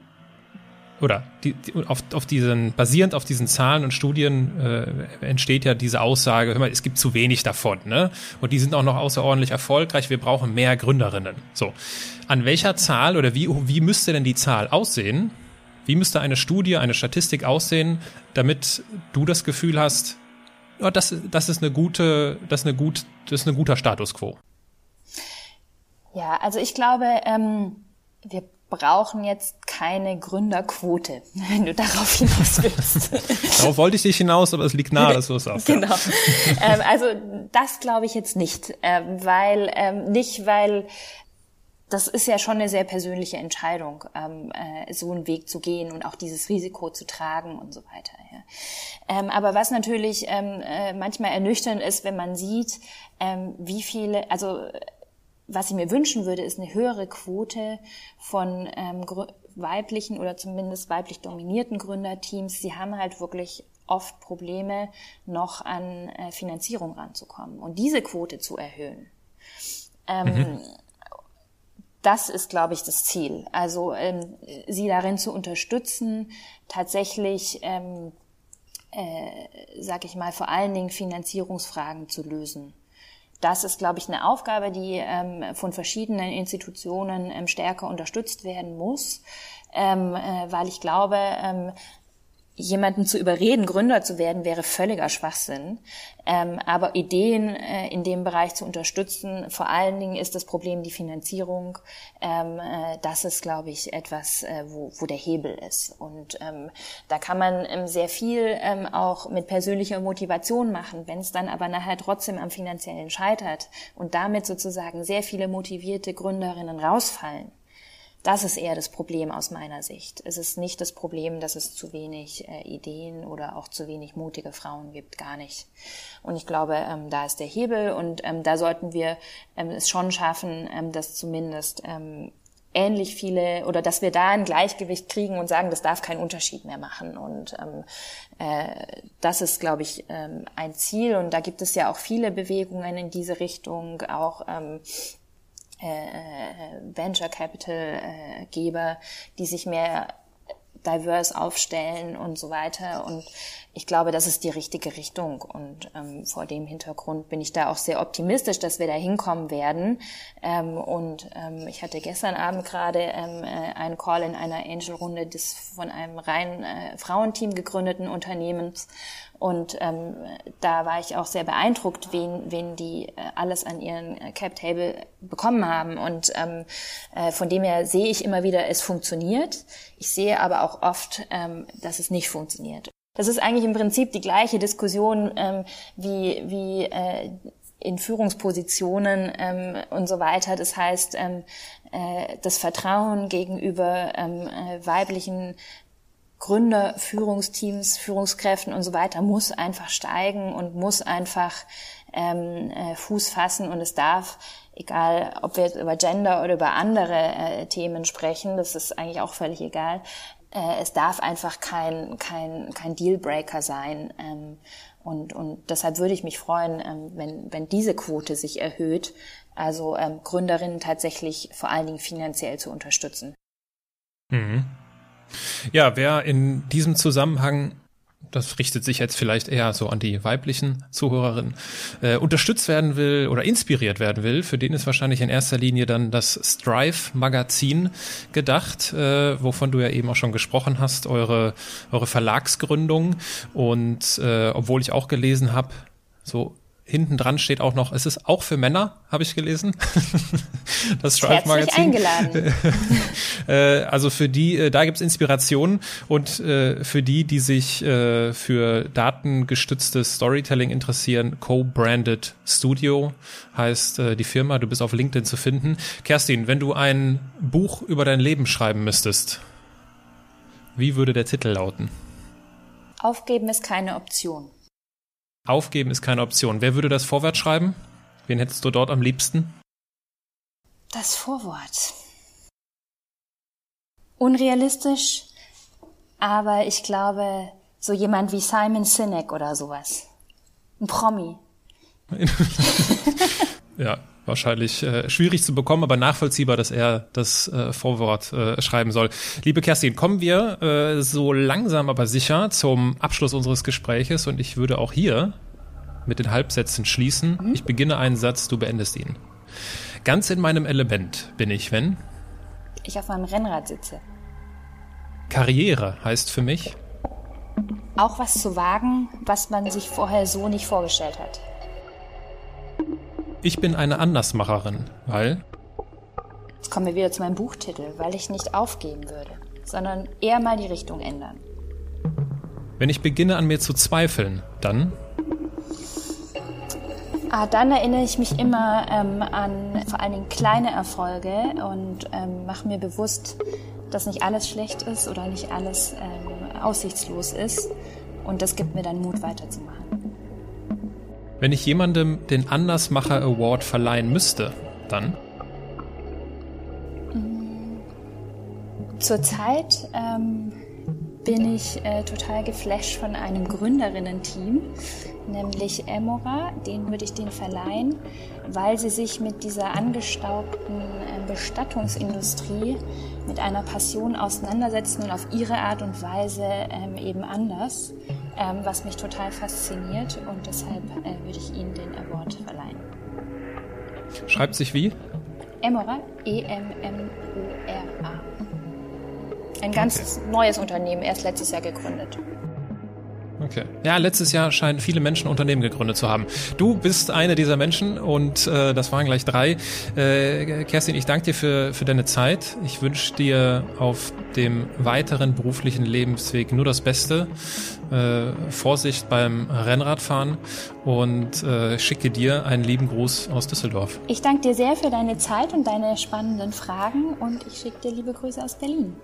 oder die, die, auf, auf diesen, basierend auf diesen Zahlen und Studien äh, entsteht ja diese Aussage, hör mal, es gibt zu wenig davon, ne? Und die sind auch noch außerordentlich erfolgreich, wir brauchen mehr Gründerinnen. So. An welcher Zahl oder wie, wie müsste denn die Zahl aussehen? Wie müsste eine Studie, eine Statistik aussehen, damit du das Gefühl hast, oh, das, das ist eine gute, das ist eine gut, das ist ein guter Status quo? Ja, also ich glaube, ähm, wir brauchen jetzt keine Gründerquote, wenn du darauf hinaus willst. darauf wollte ich dich hinaus, aber es liegt nahe, dass du es sagst. Genau. ähm, also das glaube ich jetzt nicht, ähm, weil ähm, nicht, weil das ist ja schon eine sehr persönliche Entscheidung, ähm, äh, so einen Weg zu gehen und auch dieses Risiko zu tragen und so weiter. Ja. Ähm, aber was natürlich ähm, äh, manchmal ernüchternd ist, wenn man sieht, ähm, wie viele, also was ich mir wünschen würde, ist eine höhere Quote von ähm, weiblichen oder zumindest weiblich dominierten Gründerteams. Sie haben halt wirklich oft Probleme, noch an äh, Finanzierung ranzukommen und diese Quote zu erhöhen. Ähm, mhm. Das ist, glaube ich, das Ziel. Also ähm, sie darin zu unterstützen, tatsächlich, ähm, äh, sag ich mal, vor allen Dingen Finanzierungsfragen zu lösen das ist, glaube ich, eine Aufgabe, die ähm, von verschiedenen Institutionen ähm, stärker unterstützt werden muss, ähm, äh, weil ich glaube, ähm, jemanden zu überreden, Gründer zu werden, wäre völliger Schwachsinn. Ähm, aber Ideen äh, in dem Bereich zu unterstützen, vor allen Dingen ist das Problem die Finanzierung. Ähm, äh, das ist, glaube ich, etwas, äh, wo, wo der Hebel ist. Und ähm, da kann man ähm, sehr viel ähm, auch mit persönlicher Motivation machen. Wenn es dann aber nachher trotzdem am finanziellen scheitert und damit sozusagen sehr viele motivierte Gründerinnen rausfallen, das ist eher das Problem aus meiner Sicht. Es ist nicht das Problem, dass es zu wenig äh, Ideen oder auch zu wenig mutige Frauen gibt, gar nicht. Und ich glaube, ähm, da ist der Hebel und ähm, da sollten wir ähm, es schon schaffen, ähm, dass zumindest ähm, ähnlich viele oder dass wir da ein Gleichgewicht kriegen und sagen, das darf keinen Unterschied mehr machen. Und ähm, äh, das ist, glaube ich, ähm, ein Ziel. Und da gibt es ja auch viele Bewegungen in diese Richtung, auch ähm, äh, Venture Capital äh, Geber, die sich mehr diverse aufstellen und so weiter. Und ich glaube, das ist die richtige Richtung. Und ähm, vor dem Hintergrund bin ich da auch sehr optimistisch, dass wir da hinkommen werden. Ähm, und ähm, ich hatte gestern Abend gerade ähm, äh, einen Call in einer Angel-Runde des von einem rein äh, Frauenteam gegründeten Unternehmens. Und ähm, da war ich auch sehr beeindruckt, wen, wen die äh, alles an ihren äh, Cap-Table bekommen haben. Und ähm, äh, von dem her sehe ich immer wieder, es funktioniert. Ich sehe aber auch oft, ähm, dass es nicht funktioniert. Das ist eigentlich im Prinzip die gleiche Diskussion ähm, wie, wie äh, in Führungspositionen ähm, und so weiter. Das heißt, ähm, äh, das Vertrauen gegenüber ähm, äh, weiblichen Gründer, Führungsteams, Führungskräften und so weiter muss einfach steigen und muss einfach ähm, äh, Fuß fassen und es darf, egal ob wir jetzt über Gender oder über andere äh, Themen sprechen, das ist eigentlich auch völlig egal, äh, es darf einfach kein, kein, kein Dealbreaker sein. Ähm, und, und deshalb würde ich mich freuen, ähm, wenn, wenn diese Quote sich erhöht, also ähm, Gründerinnen tatsächlich vor allen Dingen finanziell zu unterstützen. Mhm. Ja, wer in diesem Zusammenhang das richtet sich jetzt vielleicht eher so an die weiblichen Zuhörerinnen, äh, unterstützt werden will oder inspiriert werden will, für den ist wahrscheinlich in erster Linie dann das Strive-Magazin gedacht, äh, wovon du ja eben auch schon gesprochen hast, eure, eure Verlagsgründung. Und äh, obwohl ich auch gelesen habe, so hinten dran steht auch noch, es ist auch für Männer, habe ich gelesen. das Strive Magazin. eingeladen. Äh, also für die, äh, da gibt's Inspiration und äh, für die, die sich für datengestütztes Storytelling interessieren, Co-Branded Studio heißt die Firma. Du bist auf LinkedIn zu finden. Kerstin, wenn du ein Buch über dein Leben schreiben müsstest, wie würde der Titel lauten? Aufgeben ist keine Option. Aufgeben ist keine Option. Wer würde das Vorwort schreiben? Wen hättest du dort am liebsten? Das Vorwort. Unrealistisch, aber ich glaube, so jemand wie Simon Sinek oder sowas. Ein Promi. ja, wahrscheinlich äh, schwierig zu bekommen, aber nachvollziehbar, dass er das äh, Vorwort äh, schreiben soll. Liebe Kerstin, kommen wir äh, so langsam aber sicher zum Abschluss unseres Gespräches und ich würde auch hier mit den Halbsätzen schließen. Mhm. Ich beginne einen Satz, du beendest ihn. Ganz in meinem Element bin ich, wenn ich auf meinem Rennrad sitze. Karriere heißt für mich auch was zu wagen, was man sich vorher so nicht vorgestellt hat. Ich bin eine Andersmacherin, weil. Jetzt kommen wir wieder zu meinem Buchtitel, weil ich nicht aufgeben würde, sondern eher mal die Richtung ändern. Wenn ich beginne an mir zu zweifeln, dann. Ah, dann erinnere ich mich immer ähm, an vor allen Dingen kleine Erfolge und ähm, mache mir bewusst, dass nicht alles schlecht ist oder nicht alles ähm, aussichtslos ist. Und das gibt mir dann Mut, weiterzumachen. Wenn ich jemandem den Andersmacher Award verleihen müsste, dann? Zurzeit ähm, bin ich äh, total geflasht von einem Gründerinnen-Team, nämlich Emora. Den würde ich den verleihen, weil sie sich mit dieser angestaubten äh, Bestattungsindustrie mit einer Passion auseinandersetzen und auf ihre Art und Weise ähm, eben anders ähm, was mich total fasziniert und deshalb äh, würde ich Ihnen den Award verleihen. Schreibt sich wie? Emora, E-M-M-O-R-A. Ein ganz okay. neues Unternehmen, erst letztes Jahr gegründet. Okay. Ja, letztes Jahr scheinen viele Menschen Unternehmen gegründet zu haben. Du bist eine dieser Menschen und äh, das waren gleich drei. Äh, Kerstin, ich danke dir für, für deine Zeit. Ich wünsche dir auf dem weiteren beruflichen Lebensweg nur das Beste. Äh, Vorsicht beim Rennradfahren und äh, schicke dir einen lieben Gruß aus Düsseldorf. Ich danke dir sehr für deine Zeit und deine spannenden Fragen und ich schicke dir liebe Grüße aus Berlin.